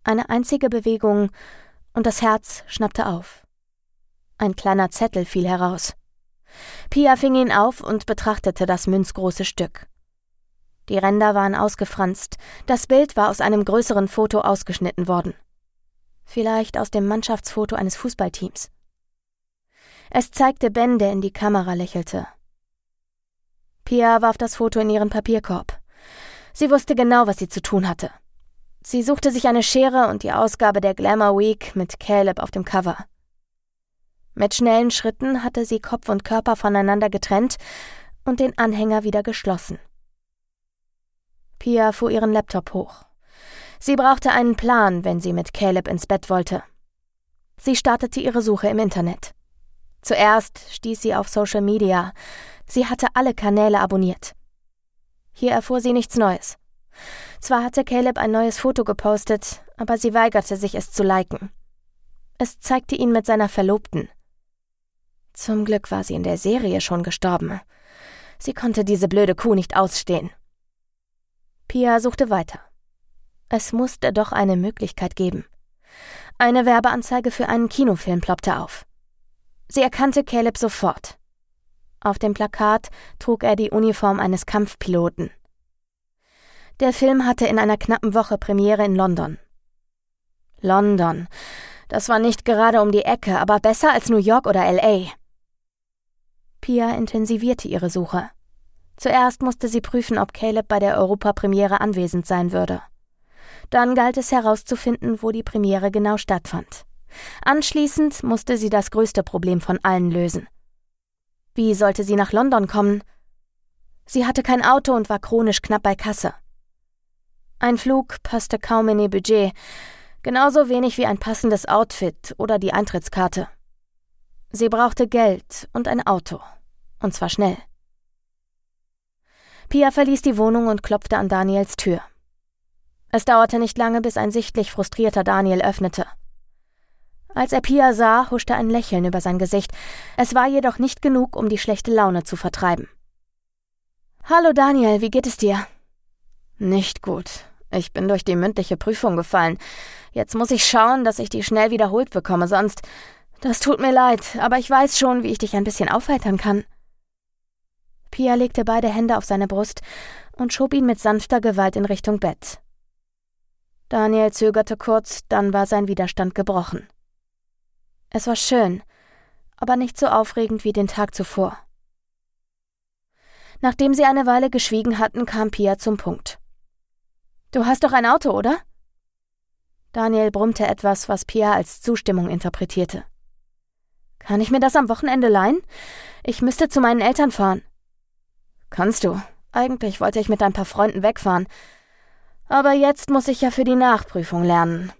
Eine einzige Bewegung und das Herz schnappte auf. Ein kleiner Zettel fiel heraus. Pia fing ihn auf und betrachtete das münzgroße Stück. Die Ränder waren ausgefranst, das Bild war aus einem größeren Foto ausgeschnitten worden. Vielleicht aus dem Mannschaftsfoto eines Fußballteams. Es zeigte Ben, der in die Kamera lächelte. Pia warf das Foto in ihren Papierkorb. Sie wusste genau, was sie zu tun hatte. Sie suchte sich eine Schere und die Ausgabe der Glamour Week mit Caleb auf dem Cover. Mit schnellen Schritten hatte sie Kopf und Körper voneinander getrennt und den Anhänger wieder geschlossen. Pia fuhr ihren Laptop hoch. Sie brauchte einen Plan, wenn sie mit Caleb ins Bett wollte. Sie startete ihre Suche im Internet. Zuerst stieß sie auf Social Media. Sie hatte alle Kanäle abonniert. Hier erfuhr sie nichts Neues. Zwar hatte Caleb ein neues Foto gepostet, aber sie weigerte sich, es zu liken. Es zeigte ihn mit seiner Verlobten. Zum Glück war sie in der Serie schon gestorben. Sie konnte diese blöde Kuh nicht ausstehen. Pia suchte weiter. Es musste doch eine Möglichkeit geben. Eine Werbeanzeige für einen Kinofilm ploppte auf. Sie erkannte Caleb sofort. Auf dem Plakat trug er die Uniform eines Kampfpiloten. Der Film hatte in einer knappen Woche Premiere in London. London. Das war nicht gerade um die Ecke, aber besser als New York oder LA. Pia intensivierte ihre Suche. Zuerst musste sie prüfen, ob Caleb bei der Europapremiere anwesend sein würde. Dann galt es herauszufinden, wo die Premiere genau stattfand. Anschließend musste sie das größte Problem von allen lösen. Wie sollte sie nach London kommen? Sie hatte kein Auto und war chronisch knapp bei Kasse. Ein Flug passte kaum in ihr Budget, genauso wenig wie ein passendes Outfit oder die Eintrittskarte. Sie brauchte Geld und ein Auto, und zwar schnell. Pia verließ die Wohnung und klopfte an Daniels Tür. Es dauerte nicht lange, bis ein sichtlich frustrierter Daniel öffnete. Als er Pia sah, huschte ein Lächeln über sein Gesicht. Es war jedoch nicht genug, um die schlechte Laune zu vertreiben. Hallo Daniel, wie geht es dir? Nicht gut. Ich bin durch die mündliche Prüfung gefallen. Jetzt muss ich schauen, dass ich die schnell wiederholt bekomme, sonst. Das tut mir leid, aber ich weiß schon, wie ich dich ein bisschen aufheitern kann. Pia legte beide Hände auf seine Brust und schob ihn mit sanfter Gewalt in Richtung Bett. Daniel zögerte kurz, dann war sein Widerstand gebrochen. Es war schön, aber nicht so aufregend wie den Tag zuvor. Nachdem sie eine Weile geschwiegen hatten, kam Pia zum Punkt. Du hast doch ein Auto, oder? Daniel brummte etwas, was Pia als Zustimmung interpretierte. Kann ich mir das am Wochenende leihen? Ich müsste zu meinen Eltern fahren. Kannst du. Eigentlich wollte ich mit ein paar Freunden wegfahren. Aber jetzt muss ich ja für die Nachprüfung lernen.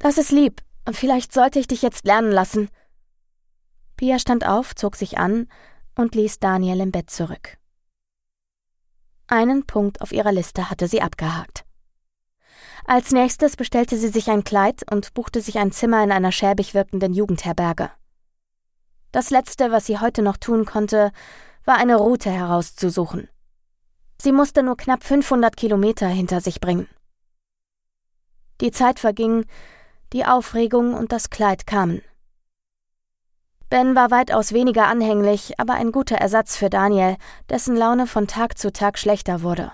Das ist lieb. Vielleicht sollte ich dich jetzt lernen lassen. Pia stand auf, zog sich an und ließ Daniel im Bett zurück. Einen Punkt auf ihrer Liste hatte sie abgehakt. Als nächstes bestellte sie sich ein Kleid und buchte sich ein Zimmer in einer schäbig wirkenden Jugendherberge. Das Letzte, was sie heute noch tun konnte, war eine Route herauszusuchen. Sie musste nur knapp 500 Kilometer hinter sich bringen. Die Zeit verging, die Aufregung und das Kleid kamen. Ben war weitaus weniger anhänglich, aber ein guter Ersatz für Daniel, dessen Laune von Tag zu Tag schlechter wurde.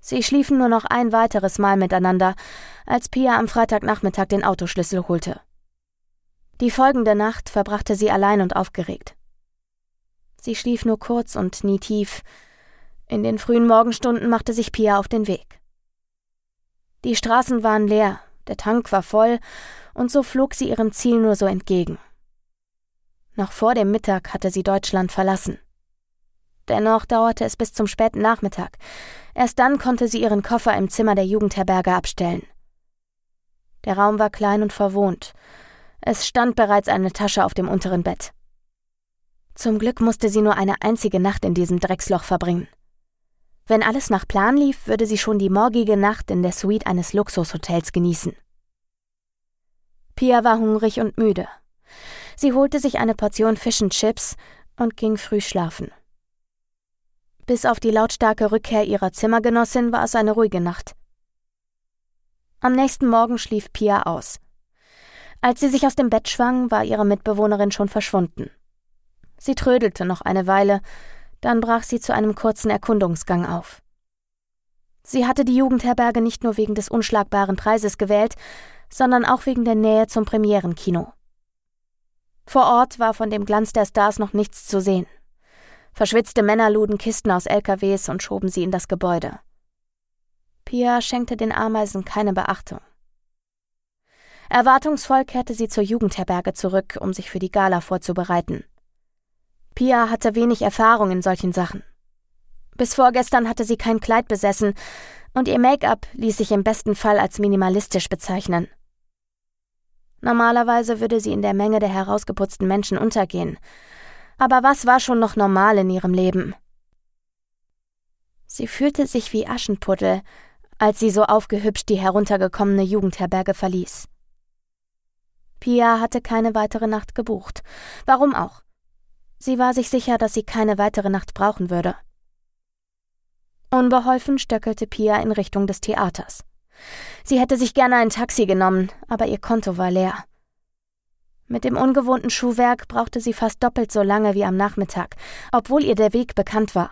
Sie schliefen nur noch ein weiteres Mal miteinander, als Pia am Freitagnachmittag den Autoschlüssel holte. Die folgende Nacht verbrachte sie allein und aufgeregt. Sie schlief nur kurz und nie tief. In den frühen Morgenstunden machte sich Pia auf den Weg. Die Straßen waren leer, der Tank war voll, und so flog sie ihrem Ziel nur so entgegen. Noch vor dem Mittag hatte sie Deutschland verlassen. Dennoch dauerte es bis zum späten Nachmittag. Erst dann konnte sie ihren Koffer im Zimmer der Jugendherberge abstellen. Der Raum war klein und verwohnt. Es stand bereits eine Tasche auf dem unteren Bett. Zum Glück musste sie nur eine einzige Nacht in diesem Drecksloch verbringen. Wenn alles nach Plan lief, würde sie schon die morgige Nacht in der Suite eines Luxushotels genießen. Pia war hungrig und müde. Sie holte sich eine Portion Fish and Chips und ging früh schlafen. Bis auf die lautstarke Rückkehr ihrer Zimmergenossin war es eine ruhige Nacht. Am nächsten Morgen schlief Pia aus. Als sie sich aus dem Bett schwang, war ihre Mitbewohnerin schon verschwunden. Sie trödelte noch eine Weile, dann brach sie zu einem kurzen Erkundungsgang auf. Sie hatte die Jugendherberge nicht nur wegen des unschlagbaren Preises gewählt, sondern auch wegen der Nähe zum Premierenkino. Vor Ort war von dem Glanz der Stars noch nichts zu sehen. Verschwitzte Männer luden Kisten aus LKWs und schoben sie in das Gebäude. Pia schenkte den Ameisen keine Beachtung. Erwartungsvoll kehrte sie zur Jugendherberge zurück, um sich für die Gala vorzubereiten. Pia hatte wenig Erfahrung in solchen Sachen. Bis vorgestern hatte sie kein Kleid besessen und ihr Make-up ließ sich im besten Fall als minimalistisch bezeichnen. Normalerweise würde sie in der Menge der herausgeputzten Menschen untergehen. Aber was war schon noch normal in ihrem Leben? Sie fühlte sich wie Aschenputtel, als sie so aufgehübscht die heruntergekommene Jugendherberge verließ. Pia hatte keine weitere Nacht gebucht. Warum auch? Sie war sich sicher, dass sie keine weitere Nacht brauchen würde. Unbeholfen stöckelte Pia in Richtung des Theaters. Sie hätte sich gerne ein Taxi genommen, aber ihr Konto war leer. Mit dem ungewohnten Schuhwerk brauchte sie fast doppelt so lange wie am Nachmittag, obwohl ihr der Weg bekannt war.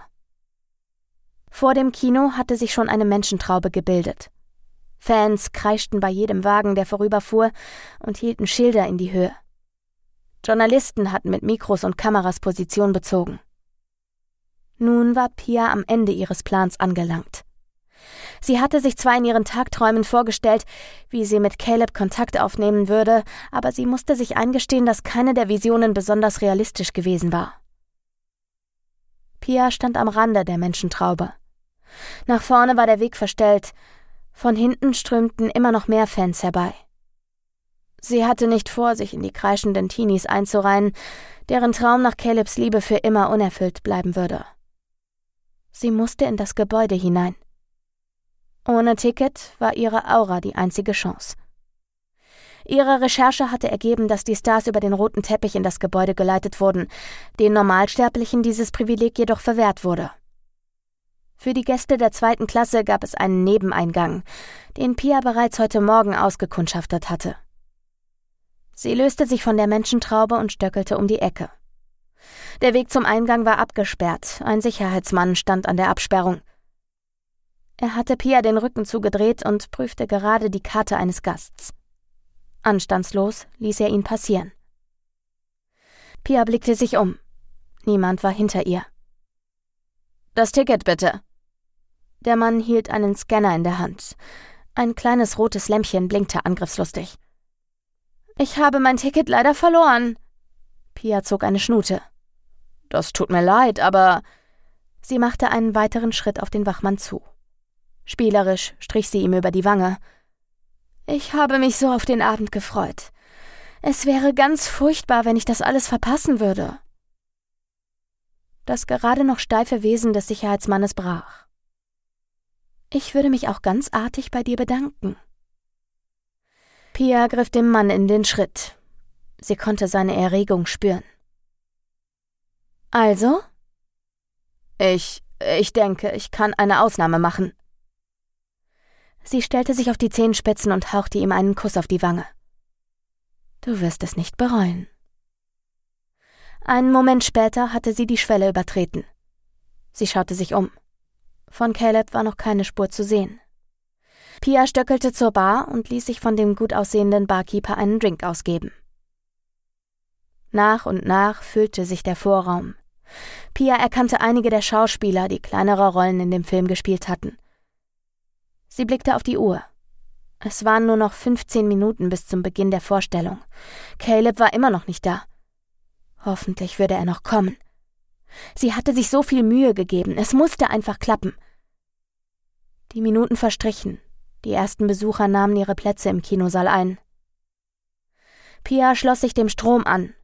Vor dem Kino hatte sich schon eine Menschentraube gebildet. Fans kreischten bei jedem Wagen, der vorüberfuhr, und hielten Schilder in die Höhe. Journalisten hatten mit Mikros und Kameras Position bezogen. Nun war Pia am Ende ihres Plans angelangt. Sie hatte sich zwar in ihren Tagträumen vorgestellt, wie sie mit Caleb Kontakt aufnehmen würde, aber sie musste sich eingestehen, dass keine der Visionen besonders realistisch gewesen war. Pia stand am Rande der Menschentraube. Nach vorne war der Weg verstellt, von hinten strömten immer noch mehr Fans herbei. Sie hatte nicht vor, sich in die kreischenden Teenies einzureihen, deren Traum nach Calebs Liebe für immer unerfüllt bleiben würde. Sie musste in das Gebäude hinein. Ohne Ticket war ihre Aura die einzige Chance. Ihre Recherche hatte ergeben, dass die Stars über den roten Teppich in das Gebäude geleitet wurden, den Normalsterblichen dieses Privileg jedoch verwehrt wurde. Für die Gäste der zweiten Klasse gab es einen Nebeneingang, den Pia bereits heute Morgen ausgekundschaftet hatte. Sie löste sich von der Menschentraube und stöckelte um die Ecke. Der Weg zum Eingang war abgesperrt, ein Sicherheitsmann stand an der Absperrung. Er hatte Pia den Rücken zugedreht und prüfte gerade die Karte eines Gasts. Anstandslos ließ er ihn passieren. Pia blickte sich um. Niemand war hinter ihr. Das Ticket bitte. Der Mann hielt einen Scanner in der Hand. Ein kleines rotes Lämpchen blinkte angriffslustig. Ich habe mein Ticket leider verloren. Pia zog eine Schnute. Das tut mir leid, aber. Sie machte einen weiteren Schritt auf den Wachmann zu. Spielerisch strich sie ihm über die Wange. Ich habe mich so auf den Abend gefreut. Es wäre ganz furchtbar, wenn ich das alles verpassen würde. Das gerade noch steife Wesen des Sicherheitsmannes brach. Ich würde mich auch ganz artig bei dir bedanken. Pia griff dem Mann in den Schritt. Sie konnte seine Erregung spüren. Also? Ich, ich denke, ich kann eine Ausnahme machen. Sie stellte sich auf die Zehenspitzen und hauchte ihm einen Kuss auf die Wange. Du wirst es nicht bereuen. Einen Moment später hatte sie die Schwelle übertreten. Sie schaute sich um. Von Caleb war noch keine Spur zu sehen. Pia stöckelte zur Bar und ließ sich von dem gut aussehenden Barkeeper einen Drink ausgeben. Nach und nach füllte sich der Vorraum. Pia erkannte einige der Schauspieler, die kleinere Rollen in dem Film gespielt hatten. Sie blickte auf die Uhr. Es waren nur noch 15 Minuten bis zum Beginn der Vorstellung. Caleb war immer noch nicht da. Hoffentlich würde er noch kommen. Sie hatte sich so viel Mühe gegeben, es musste einfach klappen. Die Minuten verstrichen, die ersten Besucher nahmen ihre Plätze im Kinosaal ein. Pia schloss sich dem Strom an.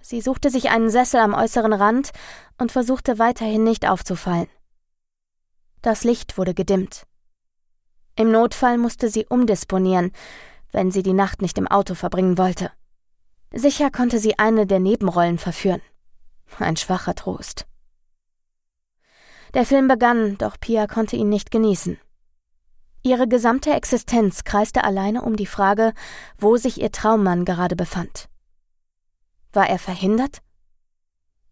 Sie suchte sich einen Sessel am äußeren Rand und versuchte weiterhin nicht aufzufallen. Das Licht wurde gedimmt. Im Notfall musste sie umdisponieren, wenn sie die Nacht nicht im Auto verbringen wollte. Sicher konnte sie eine der Nebenrollen verführen. Ein schwacher Trost. Der Film begann, doch Pia konnte ihn nicht genießen. Ihre gesamte Existenz kreiste alleine um die Frage, wo sich ihr Traummann gerade befand. War er verhindert?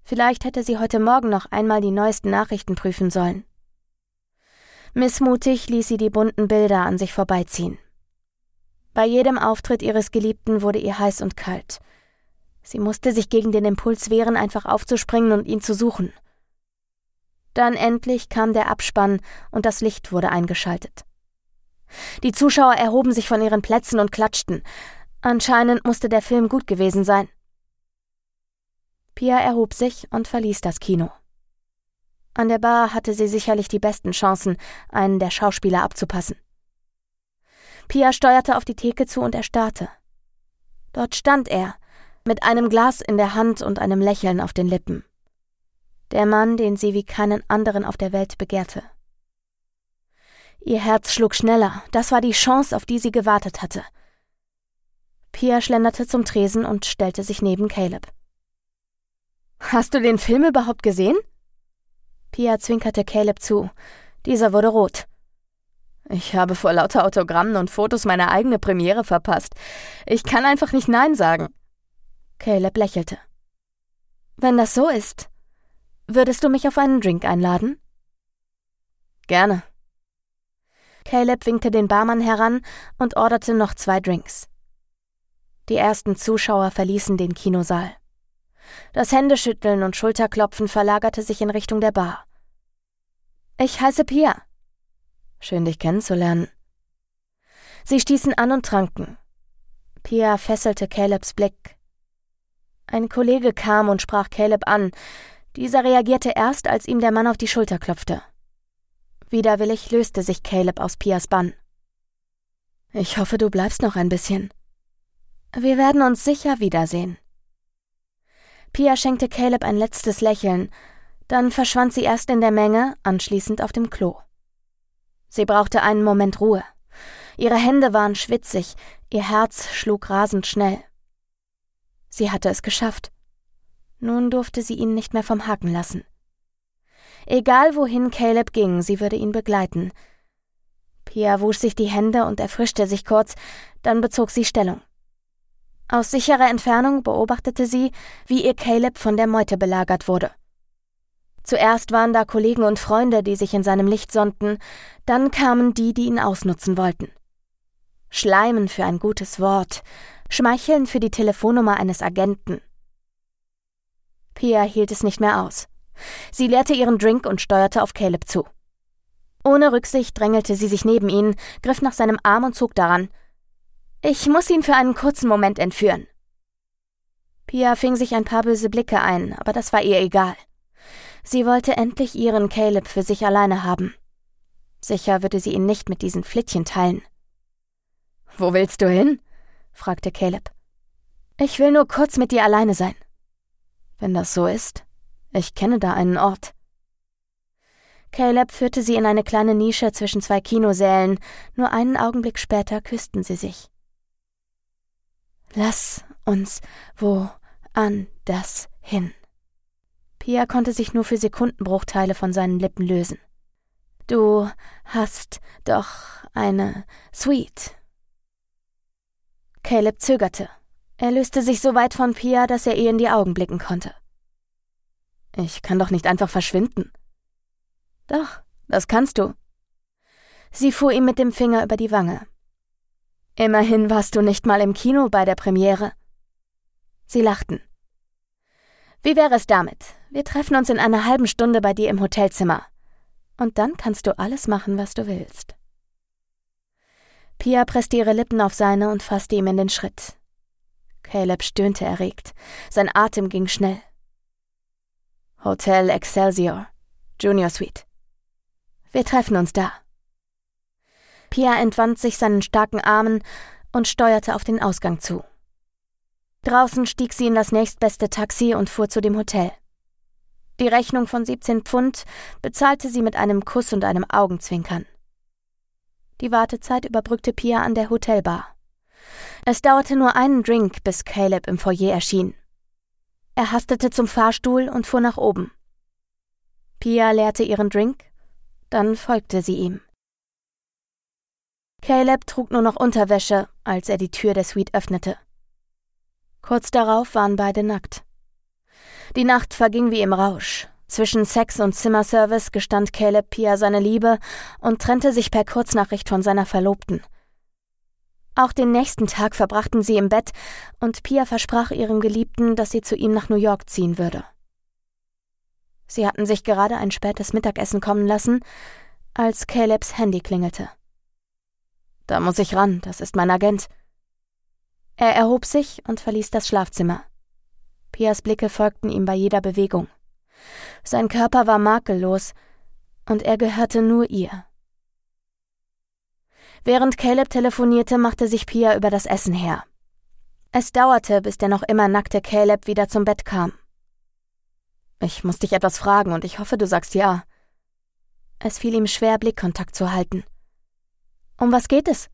Vielleicht hätte sie heute Morgen noch einmal die neuesten Nachrichten prüfen sollen. Missmutig ließ sie die bunten Bilder an sich vorbeiziehen. Bei jedem Auftritt ihres Geliebten wurde ihr heiß und kalt. Sie musste sich gegen den Impuls wehren, einfach aufzuspringen und ihn zu suchen. Dann endlich kam der Abspann und das Licht wurde eingeschaltet. Die Zuschauer erhoben sich von ihren Plätzen und klatschten. Anscheinend musste der Film gut gewesen sein. Pia erhob sich und verließ das Kino. An der Bar hatte sie sicherlich die besten Chancen, einen der Schauspieler abzupassen. Pia steuerte auf die Theke zu und erstarrte. Dort stand er, mit einem Glas in der Hand und einem Lächeln auf den Lippen. Der Mann, den sie wie keinen anderen auf der Welt begehrte. Ihr Herz schlug schneller, das war die Chance, auf die sie gewartet hatte. Pia schlenderte zum Tresen und stellte sich neben Caleb. Hast du den Film überhaupt gesehen? Pia zwinkerte Caleb zu. Dieser wurde rot. Ich habe vor lauter Autogrammen und Fotos meine eigene Premiere verpasst. Ich kann einfach nicht Nein sagen. Caleb lächelte. Wenn das so ist, würdest du mich auf einen Drink einladen? Gerne. Caleb winkte den Barmann heran und orderte noch zwei Drinks. Die ersten Zuschauer verließen den Kinosaal. Das Händeschütteln und Schulterklopfen verlagerte sich in Richtung der Bar. Ich heiße Pia. Schön dich kennenzulernen. Sie stießen an und tranken. Pia fesselte Calebs Blick. Ein Kollege kam und sprach Caleb an. Dieser reagierte erst, als ihm der Mann auf die Schulter klopfte. Widerwillig löste sich Caleb aus Pias Bann. Ich hoffe, du bleibst noch ein bisschen. Wir werden uns sicher wiedersehen. Pia schenkte Caleb ein letztes Lächeln, dann verschwand sie erst in der Menge, anschließend auf dem Klo. Sie brauchte einen Moment Ruhe. Ihre Hände waren schwitzig, ihr Herz schlug rasend schnell. Sie hatte es geschafft. Nun durfte sie ihn nicht mehr vom Haken lassen. Egal wohin Caleb ging, sie würde ihn begleiten. Pia wusch sich die Hände und erfrischte sich kurz, dann bezog sie Stellung. Aus sicherer Entfernung beobachtete sie, wie ihr Caleb von der Meute belagert wurde. Zuerst waren da Kollegen und Freunde, die sich in seinem Licht sonnten, dann kamen die, die ihn ausnutzen wollten. Schleimen für ein gutes Wort, Schmeicheln für die Telefonnummer eines Agenten. Pia hielt es nicht mehr aus. Sie leerte ihren Drink und steuerte auf Caleb zu. Ohne Rücksicht drängelte sie sich neben ihn, griff nach seinem Arm und zog daran. Ich muss ihn für einen kurzen Moment entführen. Pia fing sich ein paar böse Blicke ein, aber das war ihr egal. Sie wollte endlich ihren Caleb für sich alleine haben. Sicher würde sie ihn nicht mit diesen Flittchen teilen. Wo willst du hin? fragte Caleb. Ich will nur kurz mit dir alleine sein. Wenn das so ist, ich kenne da einen Ort. Caleb führte sie in eine kleine Nische zwischen zwei Kinosälen, nur einen Augenblick später küssten sie sich. Lass uns wo an das hin. Pia konnte sich nur für Sekundenbruchteile von seinen Lippen lösen. Du hast doch eine Suite. Caleb zögerte. Er löste sich so weit von Pia, dass er ihr in die Augen blicken konnte. Ich kann doch nicht einfach verschwinden. Doch, das kannst du. Sie fuhr ihm mit dem Finger über die Wange. Immerhin warst du nicht mal im Kino bei der Premiere. Sie lachten. Wie wäre es damit? Wir treffen uns in einer halben Stunde bei dir im Hotelzimmer. Und dann kannst du alles machen, was du willst. Pia presste ihre Lippen auf seine und fasste ihm in den Schritt. Caleb stöhnte erregt. Sein Atem ging schnell. Hotel Excelsior, Junior Suite. Wir treffen uns da. Pia entwand sich seinen starken Armen und steuerte auf den Ausgang zu. Draußen stieg sie in das nächstbeste Taxi und fuhr zu dem Hotel. Die Rechnung von 17 Pfund bezahlte sie mit einem Kuss und einem Augenzwinkern. Die Wartezeit überbrückte Pia an der Hotelbar. Es dauerte nur einen Drink, bis Caleb im Foyer erschien. Er hastete zum Fahrstuhl und fuhr nach oben. Pia leerte ihren Drink, dann folgte sie ihm. Caleb trug nur noch Unterwäsche, als er die Tür der Suite öffnete. Kurz darauf waren beide nackt. Die Nacht verging wie im Rausch. Zwischen Sex und Zimmerservice gestand Caleb Pia seine Liebe und trennte sich per Kurznachricht von seiner Verlobten. Auch den nächsten Tag verbrachten sie im Bett und Pia versprach ihrem Geliebten, dass sie zu ihm nach New York ziehen würde. Sie hatten sich gerade ein spätes Mittagessen kommen lassen, als Calebs Handy klingelte. Da muss ich ran, das ist mein Agent. Er erhob sich und verließ das Schlafzimmer. Pias Blicke folgten ihm bei jeder Bewegung. Sein Körper war makellos, und er gehörte nur ihr. Während Caleb telefonierte, machte sich Pia über das Essen her. Es dauerte, bis der noch immer nackte Caleb wieder zum Bett kam. Ich muss dich etwas fragen und ich hoffe, du sagst ja. Es fiel ihm schwer, Blickkontakt zu halten. Um was geht es?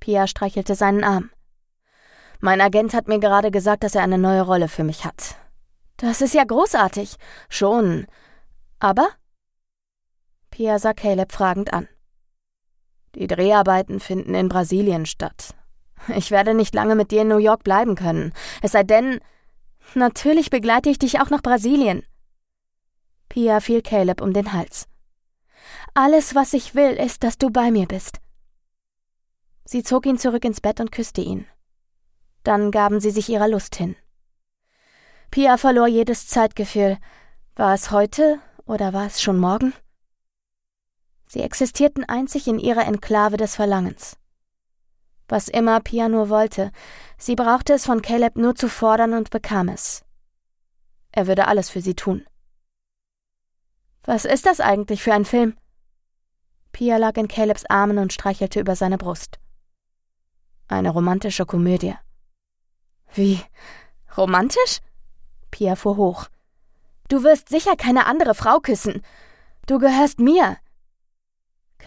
Pia streichelte seinen Arm. Mein Agent hat mir gerade gesagt, dass er eine neue Rolle für mich hat. Das ist ja großartig. Schon. Aber? Pia sah Caleb fragend an. Die Dreharbeiten finden in Brasilien statt. Ich werde nicht lange mit dir in New York bleiben können. Es sei denn. Natürlich begleite ich dich auch nach Brasilien. Pia fiel Caleb um den Hals. Alles, was ich will, ist, dass du bei mir bist. Sie zog ihn zurück ins Bett und küsste ihn. Dann gaben sie sich ihrer Lust hin. Pia verlor jedes Zeitgefühl. War es heute oder war es schon morgen? Sie existierten einzig in ihrer Enklave des Verlangens. Was immer Pia nur wollte, sie brauchte es von Caleb nur zu fordern und bekam es. Er würde alles für sie tun. Was ist das eigentlich für ein Film? Pia lag in Calebs Armen und streichelte über seine Brust. Eine romantische Komödie. Wie? Romantisch? Pia fuhr hoch. Du wirst sicher keine andere Frau küssen. Du gehörst mir.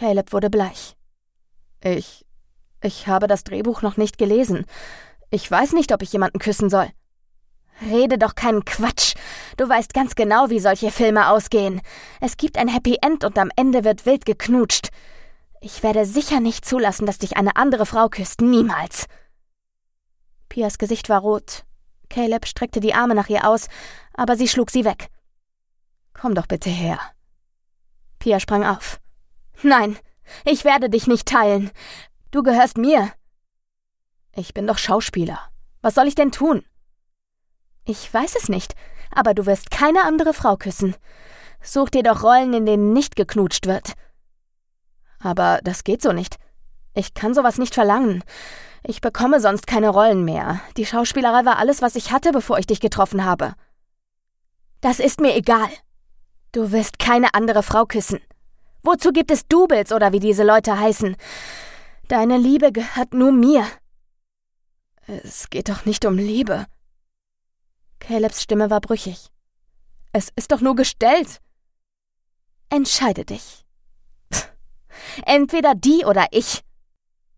Caleb wurde bleich. Ich. Ich habe das Drehbuch noch nicht gelesen. Ich weiß nicht, ob ich jemanden küssen soll. Rede doch keinen Quatsch. Du weißt ganz genau, wie solche Filme ausgehen. Es gibt ein Happy End und am Ende wird wild geknutscht. Ich werde sicher nicht zulassen, dass dich eine andere Frau küsst. Niemals. Pias Gesicht war rot. Caleb streckte die Arme nach ihr aus, aber sie schlug sie weg. Komm doch bitte her. Pia sprang auf. Nein, ich werde dich nicht teilen. Du gehörst mir. Ich bin doch Schauspieler. Was soll ich denn tun? Ich weiß es nicht, aber du wirst keine andere Frau küssen. Such dir doch Rollen, in denen nicht geknutscht wird. Aber das geht so nicht. Ich kann sowas nicht verlangen. Ich bekomme sonst keine Rollen mehr. Die Schauspielerei war alles, was ich hatte, bevor ich dich getroffen habe. Das ist mir egal. Du wirst keine andere Frau küssen. Wozu gibt es Doubles oder wie diese Leute heißen? Deine Liebe gehört nur mir. Es geht doch nicht um Liebe. Calebs Stimme war brüchig. Es ist doch nur gestellt. Entscheide dich. Entweder die oder ich.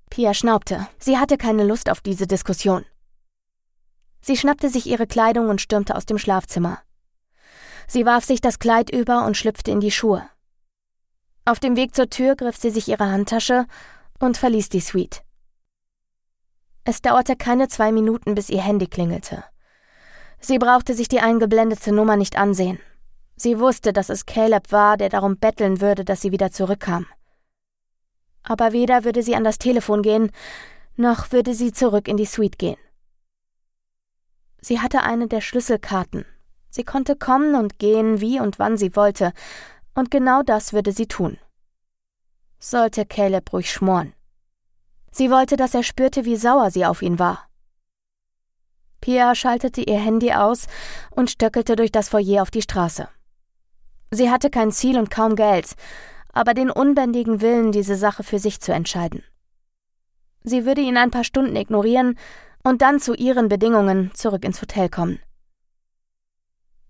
Pia schnaubte. Sie hatte keine Lust auf diese Diskussion. Sie schnappte sich ihre Kleidung und stürmte aus dem Schlafzimmer. Sie warf sich das Kleid über und schlüpfte in die Schuhe. Auf dem Weg zur Tür griff sie sich ihre Handtasche und verließ die Suite. Es dauerte keine zwei Minuten, bis ihr Handy klingelte. Sie brauchte sich die eingeblendete Nummer nicht ansehen. Sie wusste, dass es Caleb war, der darum betteln würde, dass sie wieder zurückkam. Aber weder würde sie an das Telefon gehen, noch würde sie zurück in die Suite gehen. Sie hatte eine der Schlüsselkarten. Sie konnte kommen und gehen, wie und wann sie wollte, und genau das würde sie tun. Sollte Caleb ruhig schmoren. Sie wollte, dass er spürte, wie sauer sie auf ihn war. Pia schaltete ihr Handy aus und stöckelte durch das Foyer auf die Straße. Sie hatte kein Ziel und kaum Geld, aber den unbändigen Willen, diese Sache für sich zu entscheiden. Sie würde ihn ein paar Stunden ignorieren und dann zu ihren Bedingungen zurück ins Hotel kommen.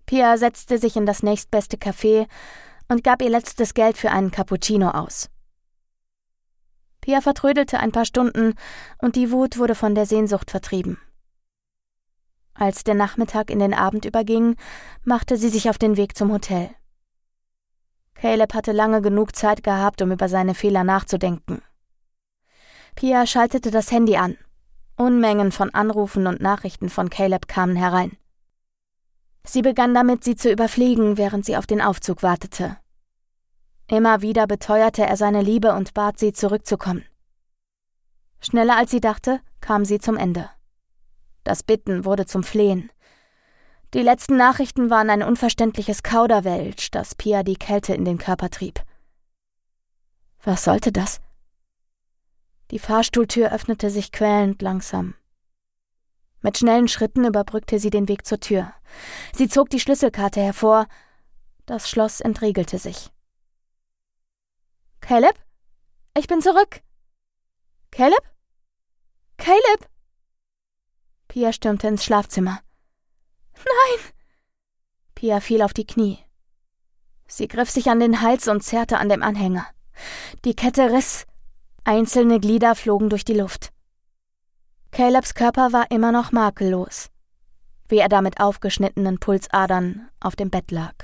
Pia setzte sich in das nächstbeste Café und gab ihr letztes Geld für einen Cappuccino aus. Pia vertrödelte ein paar Stunden und die Wut wurde von der Sehnsucht vertrieben. Als der Nachmittag in den Abend überging, machte sie sich auf den Weg zum Hotel. Caleb hatte lange genug Zeit gehabt, um über seine Fehler nachzudenken. Pia schaltete das Handy an. Unmengen von Anrufen und Nachrichten von Caleb kamen herein. Sie begann damit, sie zu überfliegen, während sie auf den Aufzug wartete. Immer wieder beteuerte er seine Liebe und bat sie, zurückzukommen. Schneller als sie dachte, kam sie zum Ende. Das Bitten wurde zum Flehen. Die letzten Nachrichten waren ein unverständliches Kauderwelsch, das Pia die Kälte in den Körper trieb. Was sollte das? Die Fahrstuhltür öffnete sich quälend langsam. Mit schnellen Schritten überbrückte sie den Weg zur Tür. Sie zog die Schlüsselkarte hervor. Das Schloss entriegelte sich. Caleb? Ich bin zurück. Caleb? Caleb? Pia stürmte ins Schlafzimmer. Nein! Pia fiel auf die Knie. Sie griff sich an den Hals und zerrte an dem Anhänger. Die Kette riss. Einzelne Glieder flogen durch die Luft. Calebs Körper war immer noch makellos, wie er da mit aufgeschnittenen Pulsadern auf dem Bett lag.